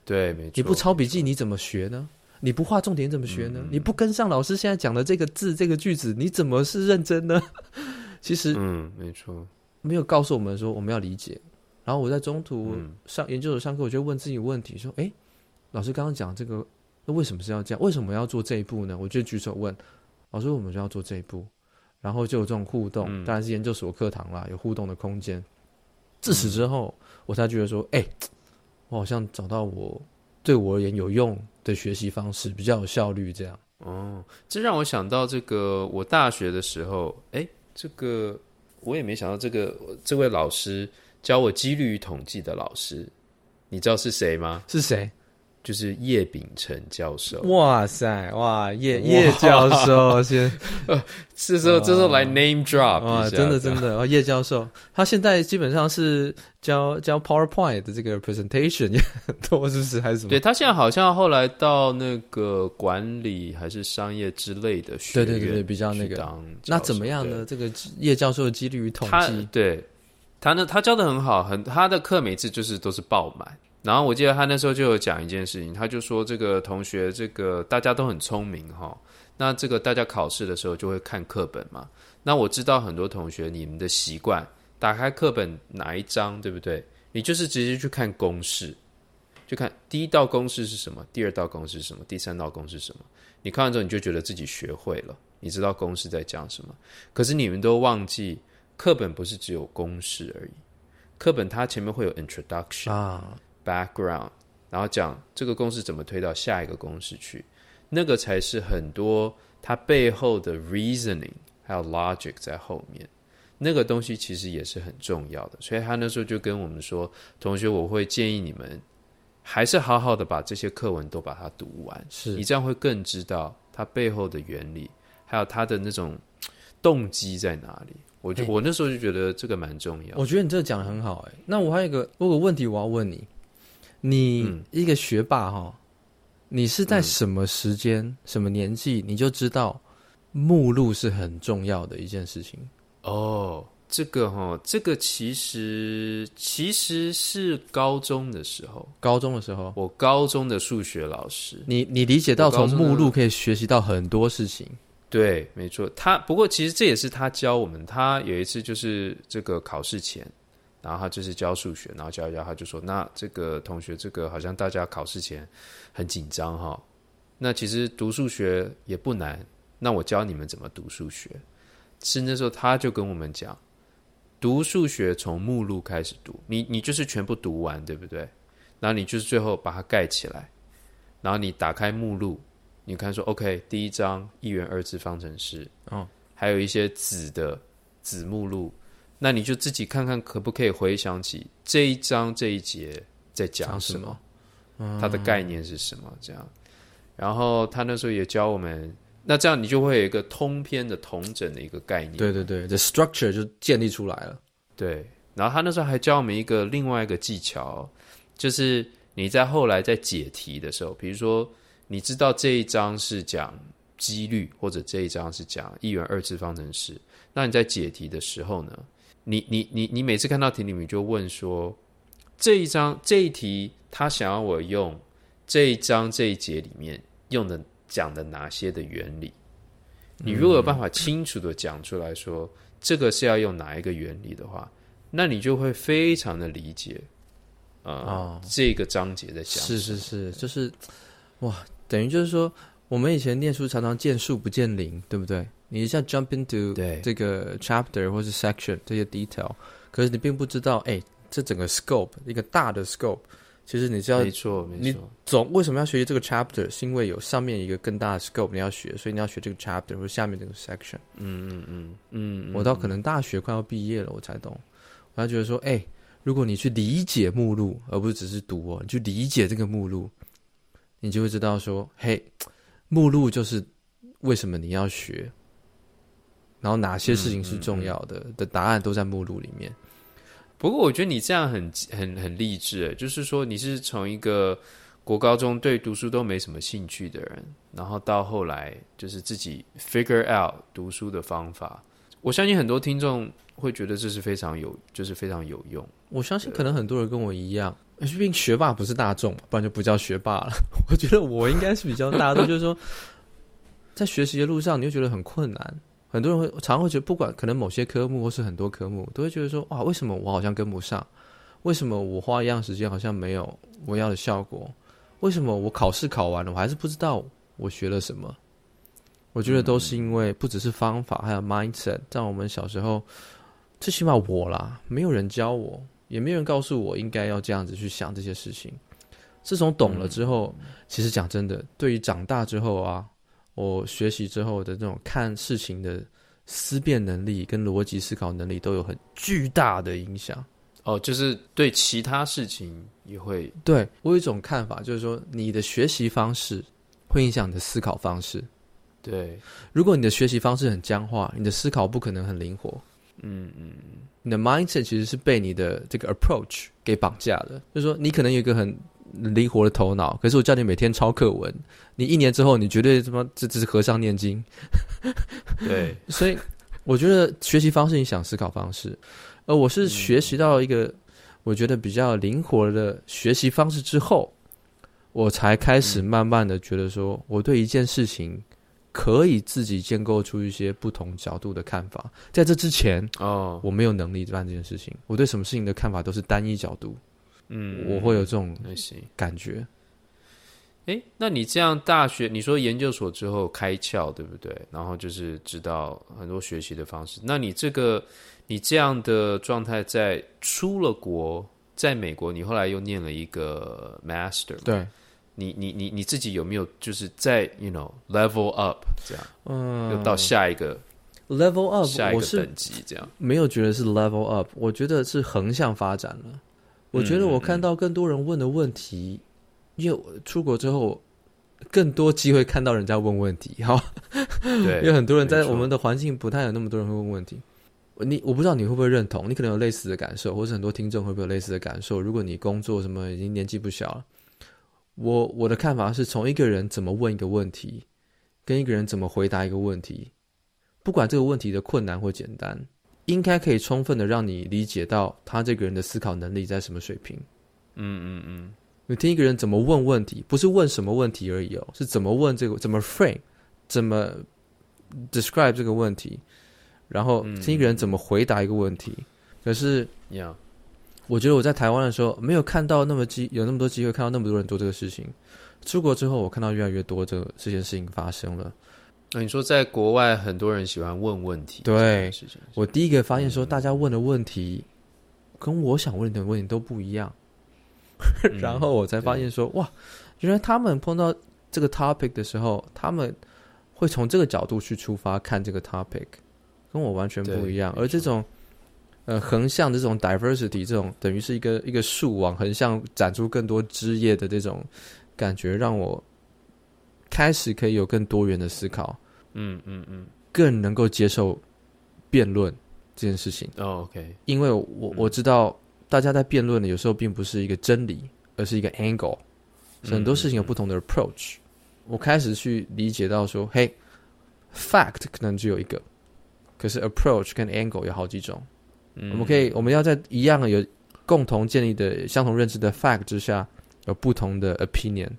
对，没错。你不抄笔记，你怎么学呢？你不画重点，怎么学呢？嗯、你不跟上老师现在讲的这个字、这个句子，你怎么是认真呢？<laughs> 其实，嗯，没错，没有告诉我们说我们要理解。然后我在中途上研究所上课，我就问自己问题：说，哎，老师刚刚讲这个，那为什么是要这样？为什么要做这一步呢？我就举手问老师：我们就要做这一步，然后就有这种互动。当然是研究所课堂啦，有互动的空间。自此之后，我才觉得说，哎，我好像找到我对我而言有用的学习方式，比较有效率。这样哦，这让我想到这个，我大学的时候，哎，这个我也没想到，这个这位老师。教我几率与统计的老师，你知道是谁吗？是谁？就是叶秉成教授。哇塞，哇叶叶教授 <laughs> 先，这时候这时候来 name drop 哇，真的真的哦，叶教授，他现在基本上是教教 PowerPoint 的这个 presentation 也 <laughs> 很多，是不是？还是什么？对，他现在好像后来到那个管理还是商业之类的学院，对对对，比较那个。那怎么样呢？这个叶教授的几率与统计，对。他呢，他教的很好，很他的课每次就是都是爆满。然后我记得他那时候就有讲一件事情，他就说这个同学，这个大家都很聪明哈。那这个大家考试的时候就会看课本嘛。那我知道很多同学你们的习惯，打开课本哪一章，对不对？你就是直接去看公式，就看第一道公式是什么，第二道公式是什么，第三道公式是什么。你看完之后你就觉得自己学会了，你知道公式在讲什么。可是你们都忘记。课本不是只有公式而已，课本它前面会有 introduction 啊，background，然后讲这个公式怎么推到下一个公式去，那个才是很多它背后的 reasoning 还有 logic 在后面，那个东西其实也是很重要的。所以他那时候就跟我们说，同学，我会建议你们还是好好的把这些课文都把它读完，是。你这样会更知道它背后的原理，还有它的那种动机在哪里。我就我那时候就觉得这个蛮重要。我觉得你这个讲的很好，哎，那我还有一个，我有个问题我要问你，你一个学霸哈，嗯、你是在什么时间、嗯、什么年纪你就知道目录是很重要的一件事情？哦，这个哈，这个其实其实是高中的时候，高中的时候，我高中的数学老师，你你理解到从目录可以学习到很多事情。对，没错。他不过其实这也是他教我们。他有一次就是这个考试前，然后他就是教数学，然后教一教，他就说：“那这个同学，这个好像大家考试前很紧张哈。那其实读数学也不难。那我教你们怎么读数学。是那时候他就跟我们讲，读数学从目录开始读。你你就是全部读完，对不对？然后你就是最后把它盖起来，然后你打开目录。”你看说，OK，第一章一元二次方程式，嗯，还有一些子的子目录，那你就自己看看可不可以回想起这一章这一节在讲什么，什么嗯、它的概念是什么？这样，然后他那时候也教我们，那这样你就会有一个通篇的同整的一个概念。对对对，the structure 就建立出来了。对，然后他那时候还教我们一个另外一个技巧，就是你在后来在解题的时候，比如说。你知道这一章是讲几率，或者这一章是讲一元二次方程式，那你在解题的时候呢，你你你你每次看到题里面就问说，这一章这一题他想要我用这一章这一节里面用的讲的哪些的原理？你如果有办法清楚的讲出来说，这个是要用哪一个原理的话，那你就会非常的理解，呃，哦、这个章节的讲是是是，就是哇，等于就是说，我们以前念书常常见树不见林，对不对？你一下 jump into 对这个 chapter 或是 section 这些 detail，可是你并不知道，哎，这整个 scope 一个大的 scope。其实你知道，没错，没错。你总为什么要学习这个 chapter？是因为有上面一个更大的 scope 你要学，所以你要学这个 chapter 或者下面这个 section。嗯嗯嗯嗯。我到可能大学快要毕业了，我才懂。我才觉得说，哎、欸，如果你去理解目录，而不是只是读哦，你去理解这个目录，你就会知道说，嘿，目录就是为什么你要学，然后哪些事情是重要的、嗯嗯嗯、的答案都在目录里面。不过我觉得你这样很很很励志诶，就是说你是从一个国高中对读书都没什么兴趣的人，然后到后来就是自己 figure out 读书的方法。我相信很多听众会觉得这是非常有，就是非常有用。我相信可能很多人跟我一样，毕竟学霸不是大众，不然就不叫学霸了。<laughs> 我觉得我应该是比较大众，就是说在学习的路上，你会觉得很困难。很多人会常会觉得，不管可能某些科目或是很多科目，都会觉得说：哇，为什么我好像跟不上？为什么我花一样时间好像没有我要的效果？为什么我考试考完了，我还是不知道我学了什么？我觉得都是因为不只是方法，还有 mindset。在我们小时候，最起码我啦，没有人教我，也没有人告诉我应该要这样子去想这些事情。自从懂了之后，其实讲真的，对于长大之后啊。我学习之后的这种看事情的思辨能力跟逻辑思考能力都有很巨大的影响。哦，就是对其他事情也会。对，我有一种看法，就是说你的学习方式会影响你的思考方式。对，如果你的学习方式很僵化，你的思考不可能很灵活。嗯嗯，你的 mindset 其实是被你的这个 approach 给绑架的。就是说，你可能有一个很。灵活的头脑，可是我叫你每天抄课文，你一年之后，你绝对他妈这只是和尚念经。对，<laughs> 所以我觉得学习方式影响思考方式，而我是学习到一个我觉得比较灵活的学习方式之后，我才开始慢慢的觉得说，我对一件事情可以自己建构出一些不同角度的看法。在这之前，哦，我没有能力办这件事情，我对什么事情的看法都是单一角度。嗯，我会有这种感觉。哎，那你这样大学，你说研究所之后开窍，对不对？然后就是知道很多学习的方式。那你这个，你这样的状态，在出了国，在美国，你后来又念了一个 master，对，你你你你自己有没有就是在 you know level up 这样？嗯，又到下一个 level up，下一个等级这样？没有觉得是 level up，我觉得是横向发展了。我觉得我看到更多人问的问题，因为出国之后，更多机会看到人家问问题，哈，对，因为很多人在我们的环境不太有那么多人会问问题。你我不知道你会不会认同，你可能有类似的感受，或是很多听众会不会有类似的感受？如果你工作什么已经年纪不小了，我我的看法是从一个人怎么问一个问题，跟一个人怎么回答一个问题，不管这个问题的困难或简单。应该可以充分的让你理解到他这个人的思考能力在什么水平。嗯嗯嗯，你听一个人怎么问问题，不是问什么问题而已哦，是怎么问这个，怎么 frame，怎么 describe 这个问题，然后听一个人怎么回答一个问题。嗯、可是，呀，我觉得我在台湾的时候没有看到那么机有那么多机会看到那么多人做这个事情。出国之后，我看到越来越多这这件事情发生了。那你说，在国外很多人喜欢问问题，对，我第一个发现说，大家问的问题跟我想问的问题都不一样，<laughs> 然后我才发现说，哇，原来他们碰到这个 topic 的时候，他们会从这个角度去出发看这个 topic，跟我完全不一样。而这种呃横向的这种 diversity，这种等于是一个一个树往横向展出更多枝叶的这种感觉，让我开始可以有更多元的思考。嗯嗯嗯，更能够接受辩论这件事情。哦，OK，因为我我知道大家在辩论的有时候并不是一个真理，而是一个 angle，很多事情有不同的 approach。我开始去理解到说，嘿，fact 可能只有一个，可是 approach 跟 angle 有好几种。嗯，我们可以，我们要在一样有共同建立的相同认知的 fact 之下，有不同的 opinion。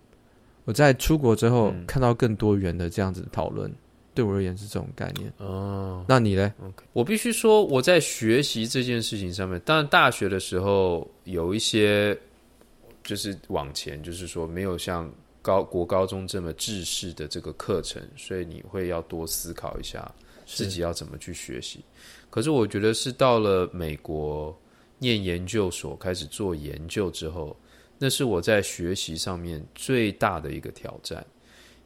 我在出国之后、嗯、看到更多元的这样子的讨论，对我而言是这种概念。哦，那你呢我必须说我在学习这件事情上面，当然大学的时候有一些就是往前，就是说没有像高国高中这么制式的这个课程，所以你会要多思考一下自己要怎么去学习。可是我觉得是到了美国念研究所开始做研究之后。那是我在学习上面最大的一个挑战，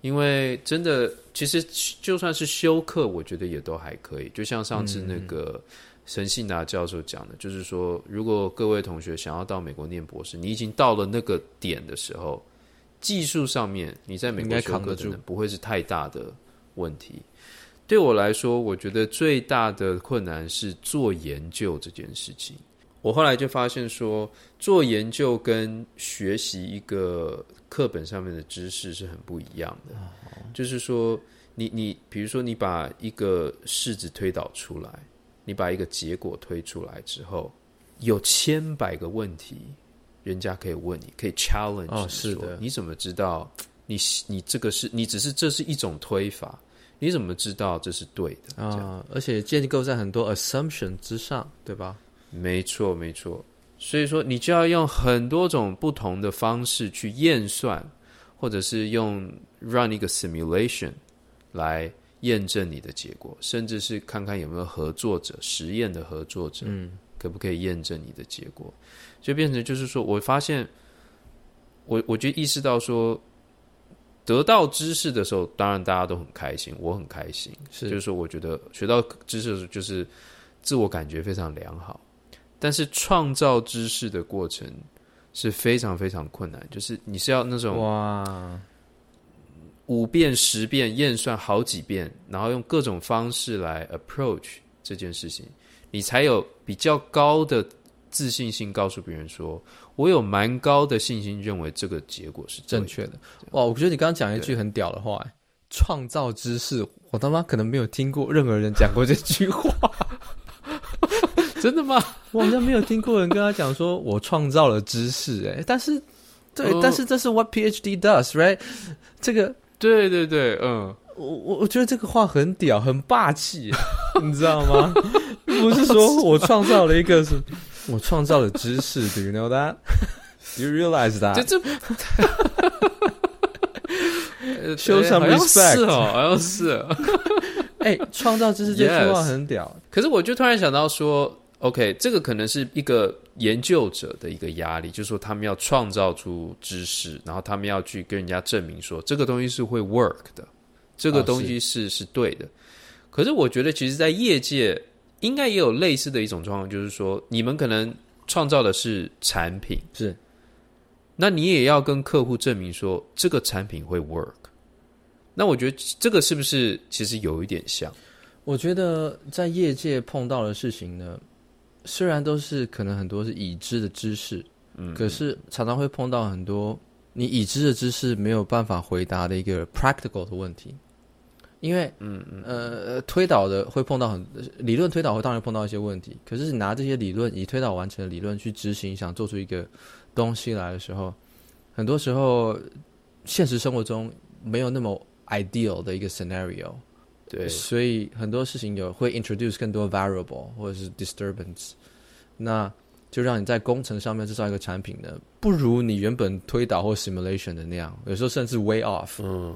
因为真的，其实就算是修课，我觉得也都还可以。就像上次那个陈信达教授讲的，嗯、就是说，如果各位同学想要到美国念博士，你已经到了那个点的时候，技术上面你在美国修课可能不会是太大的问题。对我来说，我觉得最大的困难是做研究这件事情。我后来就发现说，做研究跟学习一个课本上面的知识是很不一样的。就是说，你你比如说，你把一个式子推导出来，你把一个结果推出来之后，有千百个问题，人家可以问你，可以 challenge 你。哦，是的，你怎么知道你你这个是你只是这是一种推法？你怎么知道这是对的啊？而且建构在很多 assumption 之上，对吧？没错，没错。所以说，你就要用很多种不同的方式去验算，或者是用 run 一个 simulation 来验证你的结果，甚至是看看有没有合作者、实验的合作者，嗯，可不可以验证你的结果？就变成就是说，我发现，我我就意识到说，得到知识的时候，当然大家都很开心，我很开心，是，就是说，我觉得学到知识的时候，就是自我感觉非常良好。但是创造知识的过程是非常非常困难，就是你是要那种哇五遍十遍验算好几遍，然后用各种方式来 approach 这件事情，你才有比较高的自信心，告诉别人说，我有蛮高的信心认为这个结果是正确的。哇，我觉得你刚刚讲一句很屌的话，创造知识，我他妈可能没有听过任何人讲过这句话。<laughs> 真的吗？我好像没有听过人跟他讲说，我创造了知识，哎，但是，对，但是这是 what PhD does，right？这个，对对对，嗯，我我我觉得这个话很屌，很霸气，你知道吗？不是说我创造了一个，是，<laughs> 我创造了知识，Do you know that？Do you realize that？这这，<laughs> show some respect，是哦，好像是，<laughs> 哎，创造知识这句话很屌，可是我就突然想到说。OK，这个可能是一个研究者的一个压力，就是说他们要创造出知识，然后他们要去跟人家证明说这个东西是会 work 的，这个东西是，是对的。可是我觉得，其实，在业界应该也有类似的一种状况，就是说你们可能创造的是产品，是，那你也要跟客户证明说这个产品会 work。那我觉得这个是不是其实有一点像？我觉得在业界碰到的事情呢，虽然都是可能很多是已知的知识，嗯，可是常常会碰到很多你已知的知识没有办法回答的一个 practical 的问题，因为，嗯嗯呃，推导的会碰到很理论推导会当然碰到一些问题，可是你拿这些理论以推导完成的理论去执行，想做出一个东西来的时候，很多时候现实生活中没有那么 ideal 的一个 scenario。对，所以很多事情有会 introduce 更多 variable 或者是 disturbance，那就让你在工程上面制造一个产品呢，不如你原本推导或 simulation 的那样，有时候甚至 way off。嗯，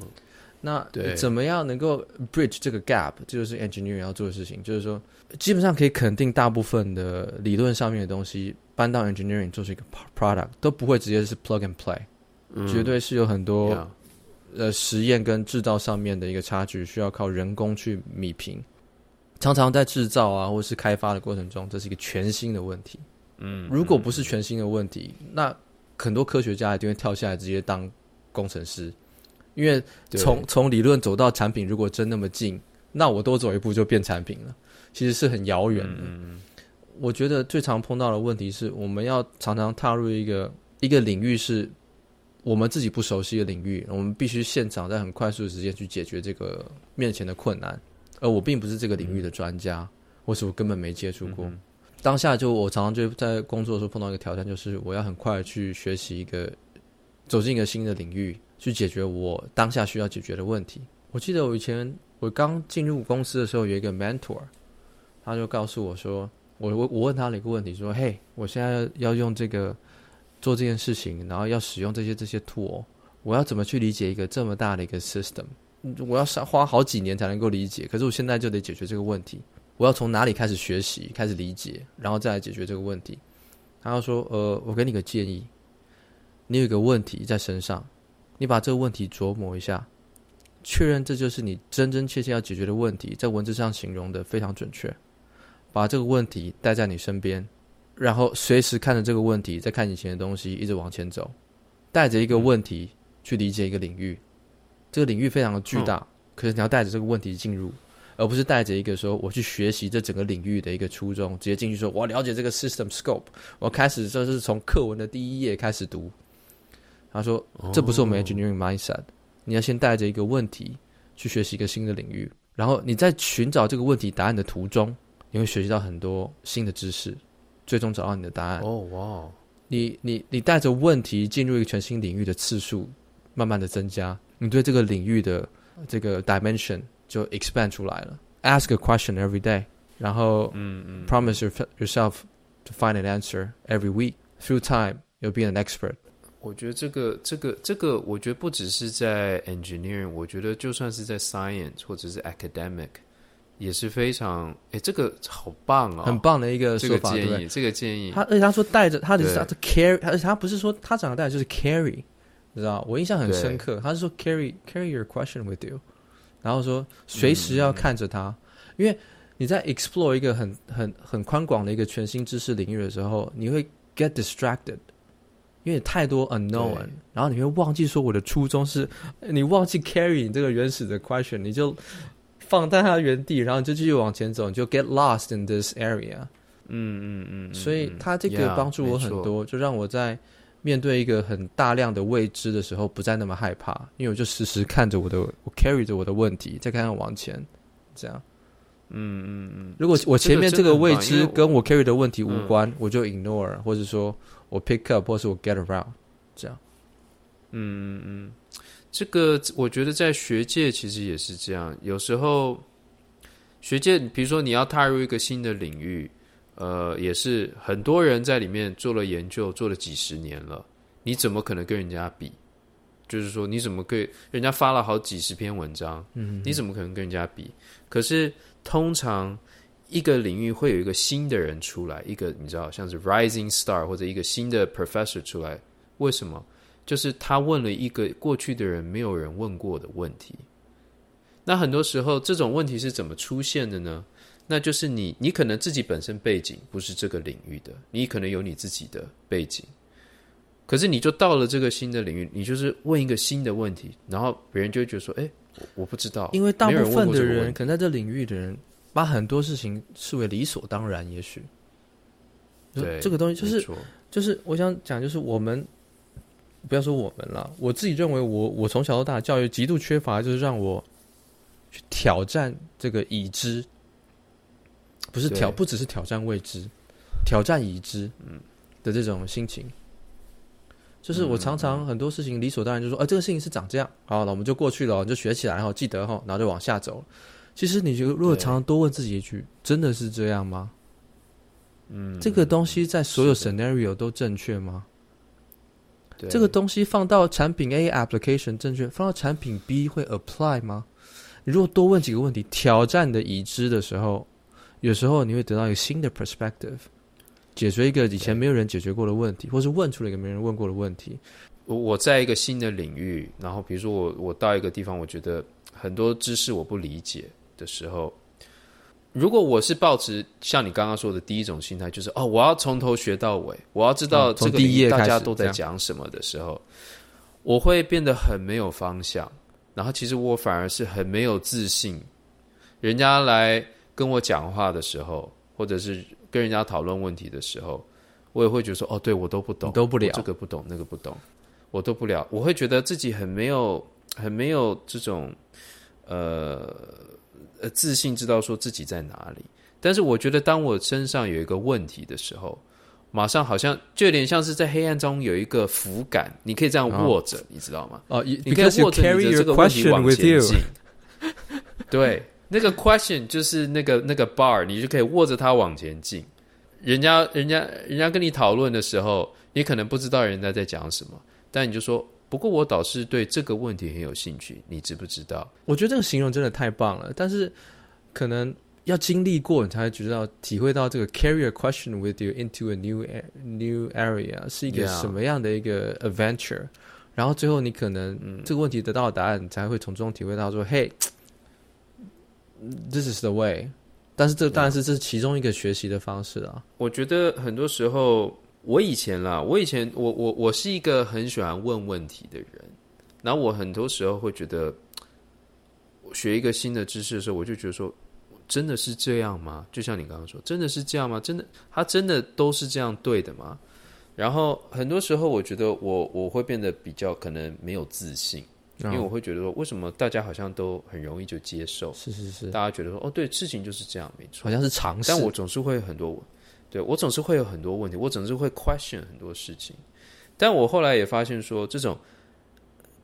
那怎么样能够 bridge 这个 gap？这就是 engineering 要做的事情，就是说基本上可以肯定大部分的理论上面的东西搬到 engineering 做出一个 product 都不会直接是 plug and play，嗯，绝对是有很多。呃，实验跟制造上面的一个差距，需要靠人工去弥平。常常在制造啊，或是开发的过程中，这是一个全新的问题。嗯，如果不是全新的问题，那很多科学家一定会跳下来直接当工程师，因为从从理论走到产品，如果真那么近，那我多走一步就变产品了，其实是很遥远的。嗯，我觉得最常碰到的问题是，我们要常常踏入一个一个领域是。我们自己不熟悉的领域，我们必须现场在很快速的时间去解决这个面前的困难。而我并不是这个领域的专家，嗯、或是我根本没接触过。嗯、当下就我常常就在工作的时候碰到一个挑战，就是我要很快的去学习一个，走进一个新的领域，去解决我当下需要解决的问题。我记得我以前我刚进入公司的时候，有一个 mentor，他就告诉我说，我我我问他了一个问题，说：“嘿，我现在要用这个做这件事情，然后要使用这些这些 tool，我要怎么去理解一个这么大的一个 system？” 我要上花好几年才能够理解，可是我现在就得解决这个问题。我要从哪里开始学习，开始理解，然后再来解决这个问题。他说：“呃，我给你个建议，你有一个问题在身上，你把这个问题琢磨一下，确认这就是你真真切切要解决的问题，在文字上形容的非常准确。把这个问题带在你身边，然后随时看着这个问题，再看以前的东西，一直往前走，带着一个问题去理解一个领域。”这个领域非常的巨大，嗯、可是你要带着这个问题进入，而不是带着一个说我去学习这整个领域的一个初衷，直接进去说我要了解这个 system scope，我开始就是从课文的第一页开始读。他说这不是我们 engineering mindset，你要先带着一个问题去学习一个新的领域，然后你在寻找这个问题答案的途中，你会学习到很多新的知识，最终找到你的答案。哦哇，你你你带着问题进入一个全新领域的次数慢慢的增加。你对这个领域的这个 dimension 就 expand 出来了。Ask a question every day，然后嗯嗯，promise your, yourself to find an answer every week. Through time, you'll be an expert。我觉得这个这个这个，我觉得不只是在 engineering，我觉得就算是在 science 或者是 academic，也是非常哎，这个好棒啊、哦，很棒的一个说法，这个建议，这个建议。他而且他说带着他的是他的 carry，而且他不是说他长得带就是 carry。你知道，我印象很深刻。他是说 carry carry your question with you，然后说随时要看着他，嗯、因为你在 explore 一个很很很宽广的一个全新知识领域的时候，你会 get distracted，因为太多 unknown，然后你会忘记说我的初衷是，你忘记 carry 你这个原始的 question，你就放在它原地，然后你就继续往前走，你就 get lost in this area。嗯嗯嗯，所以它这个帮助我很多，yeah, 就让我在。面对一个很大量的未知的时候，不再那么害怕，因为我就时时看着我的，我 carry 着我的问题，再看看往前，这样。嗯嗯嗯。如果我前面这个未知跟我 carry 的问题无关，我就 ignore，或者说我 pick up，或是我 get around，这样。嗯嗯嗯。这个我觉得在学界其实也是这样，有时候学界，比如说你要踏入一个新的领域。呃，也是很多人在里面做了研究，做了几十年了，你怎么可能跟人家比？就是说，你怎么可以？人家发了好几十篇文章，嗯，你怎么可能跟人家比？可是通常一个领域会有一个新的人出来，一个你知道，像是 rising star 或者一个新的 professor 出来，为什么？就是他问了一个过去的人没有人问过的问题。那很多时候，这种问题是怎么出现的呢？那就是你，你可能自己本身背景不是这个领域的，你可能有你自己的背景，可是你就到了这个新的领域，你就是问一个新的问题，然后别人就会觉得说：“哎，我不知道。”因为大部分的人，人可能在这领域的人，把很多事情视为理所当然。也许，对这个东西，就是就是我想讲，就是我们不要说我们了，我自己认为我，我我从小到大教育极度缺乏，就是让我去挑战这个已知。不是挑，不只是挑战未知，挑战已知，嗯的这种心情，就是我常常很多事情理所当然就说，啊，这个事情是长这样，好，那我们就过去了，就学起来，然后记得哈，然后就往下走。其实你觉得，如果常常多问自己一句，真的是这样吗？嗯，这个东西在所有 scenario 都正确吗？对，这个东西放到产品 A application 正确，放到产品 B 会 apply 吗？你如果多问几个问题，挑战的已知的时候。有时候你会得到一个新的 perspective，解决一个以前没有人解决过的问题，或是问出了一个没人问过的问题。我我在一个新的领域，然后比如说我我到一个地方，我觉得很多知识我不理解的时候，如果我是抱持像你刚刚说的第一种心态，就是哦，我要从头学到尾，我要知道这个领域大家都在讲什么的时候，我会变得很没有方向，然后其实我反而是很没有自信，人家来。跟我讲话的时候，或者是跟人家讨论问题的时候，我也会觉得说：“哦，对我都不懂，都不了，这个不懂，那个不懂。”我都不了，我会觉得自己很没有很没有这种呃呃自信，知道说自己在哪里。但是我觉得，当我身上有一个问题的时候，马上好像就有点像是在黑暗中有一个扶感，你可以这样握着，哦、你知道吗？哦，你可以握着你的这个问题往前进。对，那个 question 就是那个那个 bar，你就可以握着它往前进。人家人家人家跟你讨论的时候，你可能不知道人家在讲什么，但你就说：“不过我倒是对这个问题很有兴趣，你知不知道？”我觉得这个形容真的太棒了，但是可能。要经历过，你才会知道、体会到这个 carry a question with you into a new new area 是一个什么样的一个 adventure。然后最后你可能、嗯、这个问题得到的答案，你才会从中体会到说：“Hey，this is the way。”但是这当然是这是其中一个学习的方式啊。我觉得很多时候，我以前啦，我以前我我我是一个很喜欢问问题的人。然后我很多时候会觉得，学一个新的知识的时候，我就觉得说。真的是这样吗？就像你刚刚说，真的是这样吗？真的，他真的都是这样对的吗？然后很多时候，我觉得我我会变得比较可能没有自信，因为我会觉得说，为什么大家好像都很容易就接受？是是是，大家觉得说，哦，对，事情就是这样，没错，好像是常识。但我总是会很多，对，我总是会有很多问题，我总是会 question 很多事情。但我后来也发现说，这种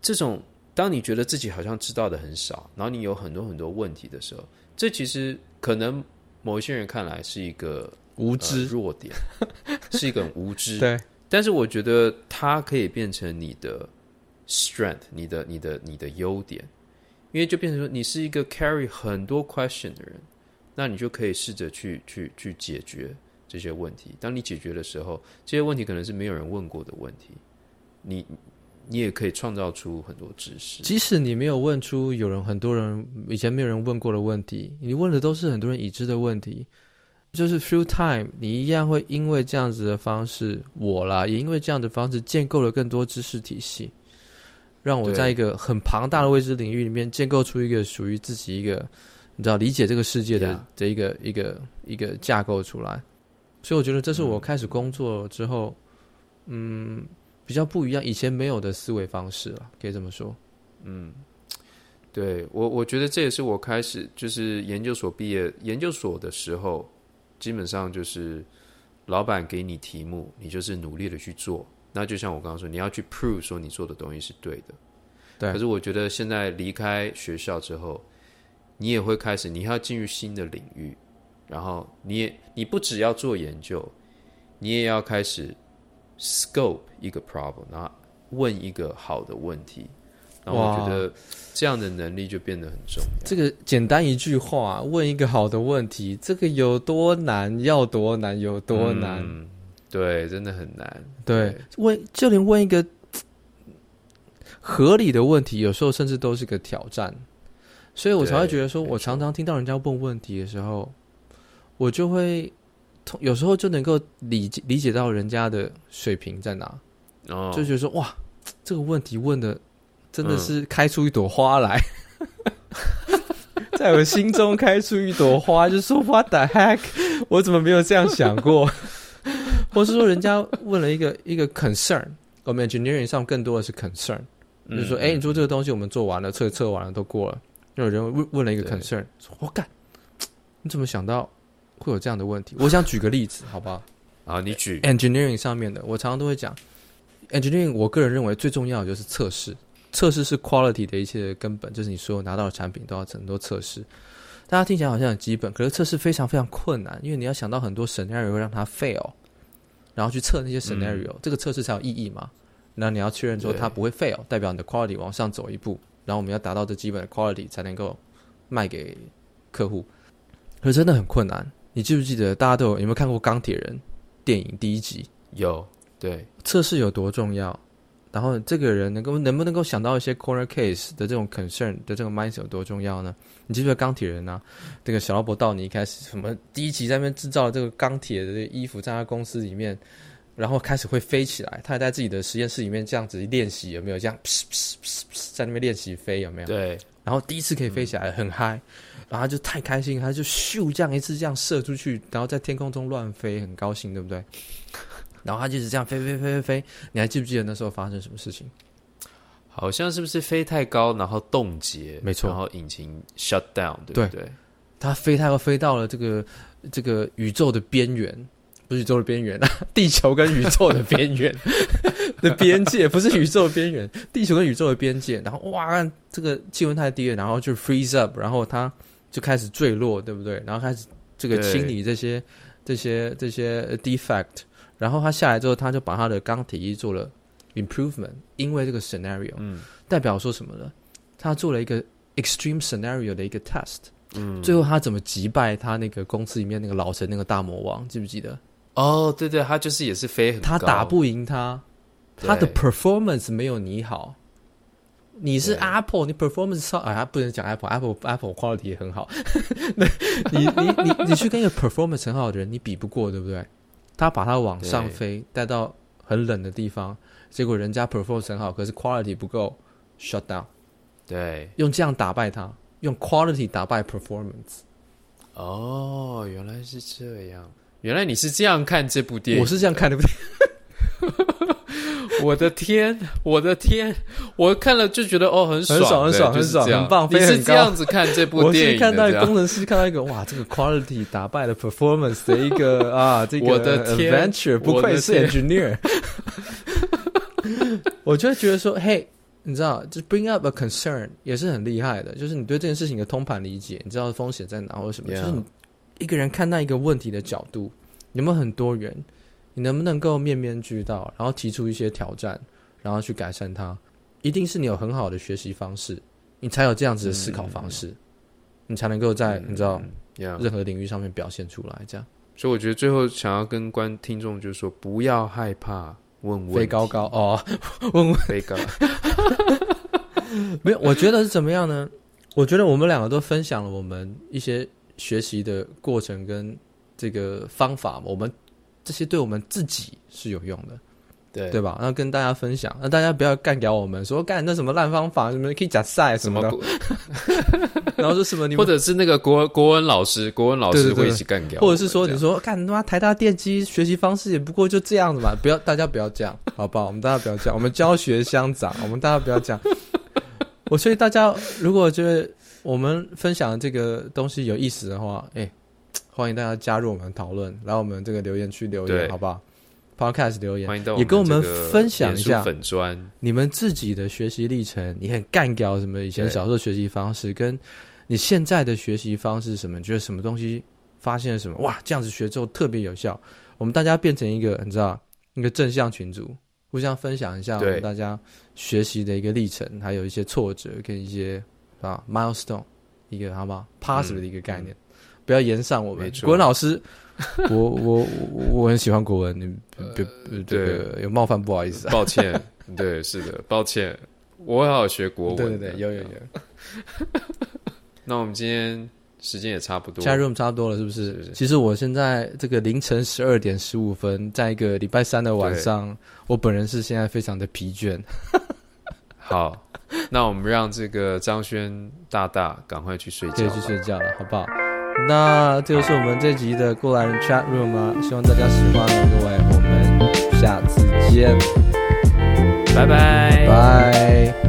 这种，当你觉得自己好像知道的很少，然后你有很多很多问题的时候。这其实可能某一些人看来是一个无知、呃、弱点，<laughs> 是一个无知。对，但是我觉得它可以变成你的 strength，你的、你的、你的优点，因为就变成说你是一个 carry 很多 question 的人，那你就可以试着去、去、去解决这些问题。当你解决的时候，这些问题可能是没有人问过的问题，你。你也可以创造出很多知识，即使你没有问出有人很多人以前没有人问过的问题，你问的都是很多人已知的问题，就是 through time，你一样会因为这样子的方式，我啦也因为这样的方式建构了更多知识体系，让我在一个很庞大的未知领域里面建构出一个属于自己一个你知道理解这个世界的这一个一个一个架构出来，所以我觉得这是我开始工作之后，嗯。比较不一样，以前没有的思维方式了，可以这么说。嗯，对我，我觉得这也是我开始就是研究所毕业，研究所的时候，基本上就是老板给你题目，你就是努力的去做。那就像我刚刚说，你要去 prove 说你做的东西是对的。对。可是我觉得现在离开学校之后，你也会开始，你要进入新的领域，然后你也你不只要做研究，你也要开始。Scope 一个 problem，然后问一个好的问题，然后我觉得这样的能力就变得很重要。这个简单一句话，问一个好的问题，这个有多难？要多难？有多难？嗯，对，真的很难。对，问就连问一个合理的问题，有时候甚至都是个挑战。所以我才会觉得说，我常常听到人家问问题的时候，我就会。有时候就能够理解理解到人家的水平在哪，哦，就觉得说哇，这个问题问的真的是开出一朵花来，嗯、<laughs> 在我心中开出一朵花，就说 What the heck，我怎么没有这样想过？<laughs> 或是说人家问了一个一个 concern，我们 engineering 上更多的是 concern，嗯、就是说哎，你做这个东西我们做完了，测测完了都过了，就有人问问了一个 concern，说我干，你怎么想到？会有这样的问题，我想举个例子，好不好？啊，你举 engineering 上面的，我常常都会讲 engineering。我个人认为最重要的就是测试，测试是 quality 的一切根本，就是你所有拿到的产品都要很多测试。大家听起来好像很基本，可是测试非常非常困难，因为你要想到很多 scenario 会让它 fail，然后去测那些 scenario，嗯，这个测试才有意义嘛。那你要确认说它不会 fail，代表你的 quality 往上走一步，然后我们要达到这基本的 quality 才能够卖给客户，可是真的很困难。你记不记得大家都有有没有看过《钢铁人》电影第一集？有，对，测试有多重要，然后这个人能够能不能够想到一些 corner case 的这种 concern 的这个 mindset 有多重要呢？你记不记得钢铁人啊？这个小罗伯道尼一开始什么第一集在那边制造了这个钢铁的衣服，在他公司里面，然后开始会飞起来，他还在自己的实验室里面这样子练习，有没有这样噗噗噗噗在那边练习飞？有没有？对，然后第一次可以飞起来，嗯、很嗨。然后他就太开心，他就咻这样一次这样射出去，然后在天空中乱飞，很高兴，对不对？<laughs> 然后他就是这样飞飞飞飞飞。你还记不记得那时候发生什么事情？好像是不是飞太高，然后冻结？没错，然后引擎 shut down，对不对？对，它飞太高，飞到了这个这个宇宙的边缘，不是宇宙的边缘啊，<laughs> 地球跟宇宙的边缘 <laughs> 的边界，不是宇宙的边缘，地球跟宇宙的边界。然后哇，这个气温太低了，然后就 freeze up，然后它就开始坠落，对不对？然后开始这个清理这些这些这些 defect，然后他下来之后，他就把他的钢铁衣做了。Improvement，因为这个 scenario，嗯，代表说什么呢？他做了一个 extreme scenario 的一个 test，嗯，最后他怎么击败他那个公司里面那个老陈那个大魔王？记不记得？哦，对对，他就是也是飞很高，他打不赢他，他的 performance 没有你好。你是 Apple，你 performance 超啊，不能讲 Apple，Apple Apple quality 也很好。你你你你去跟一个 performance 很好的人，你比不过，对不对？他把它往上飞，带到很冷的地方。结果人家 performance 很好，可是 quality 不够，shut down。对，用这样打败他，用 quality 打败 performance。哦，原来是这样，原来你是这样看这部电影，我是这样看的不对。<laughs> 我的天，我的天，我看了就觉得哦，很爽，很爽，很爽，很爽，很棒。你是这样子看这部电影？我是看到工程师看到一个哇，这个 quality 打败了 performance 的一个 <laughs> 啊，这个我的 adventure，不愧是 engineer。<laughs> 我就会觉得说，嘿，你知道，就 bring up a concern 也是很厉害的，就是你对这件事情的通盘理解，你知道风险在哪或者什么.就是你一个人看待一个问题的角度有没有很多元，你能不能够面面俱到，然后提出一些挑战，然后去改善它，一定是你有很好的学习方式，你才有这样子的思考方式，嗯、你才能够在、嗯、你知道.任何领域上面表现出来。这样，所以我觉得最后想要跟观听众就是说，不要害怕。问问飞高高哦，<laughs> 问问 <laughs> 飞高，<laughs> 没有？我觉得是怎么样呢？我觉得我们两个都分享了我们一些学习的过程跟这个方法，我们这些对我们自己是有用的。对对吧？然后跟大家分享，那大家不要干掉我们，说干那什么烂方法，什么可以假赛什么的，<laughs> 然后说什么你，或者是那个国国文老师，国文老师会一起干掉，或者是说你说干他妈台大电机学习方式也不过就这样子嘛，不要大家不要这样，<laughs> 好不好？我们大家不要这样，我们教学相长，我们大家不要这样。<laughs> 我所以大家如果觉得我们分享的这个东西有意思的话，哎，欢迎大家加入我们讨论，来我们这个留言区留言，好不好？Podcast 留言，也跟我们分享一下粉砖你们自己的学习历程。你很干掉什么？以前小时候学习方式，跟你现在的学习方式什么？觉得什么东西发现了什么？哇，这样子学之后特别有效。我们大家变成一个，你知道，一个正向群组，互相分享一下我们大家学习的一个历程，还有一些挫折跟一些啊 milestone，一个好不好？Positive 的一个概念，不要延上我们。国文老师。我我我很喜欢国文，你别别这个有冒犯，不好意思，抱歉。对，是的，抱歉。我好好学国文，对对对，有有有。<laughs> 那我们今天时间也差不多，加入差不多了，是不是？其实我现在这个凌晨十二点十五分，在一个礼拜三的晚上，我本人是现在非常的疲倦。<laughs> 好，那我们让这个张轩大大赶快去睡觉，去睡觉了，好不好？那这就是我们这集的过来人 chat room 啊，希望大家喜欢各位，我们下次见，拜拜，拜。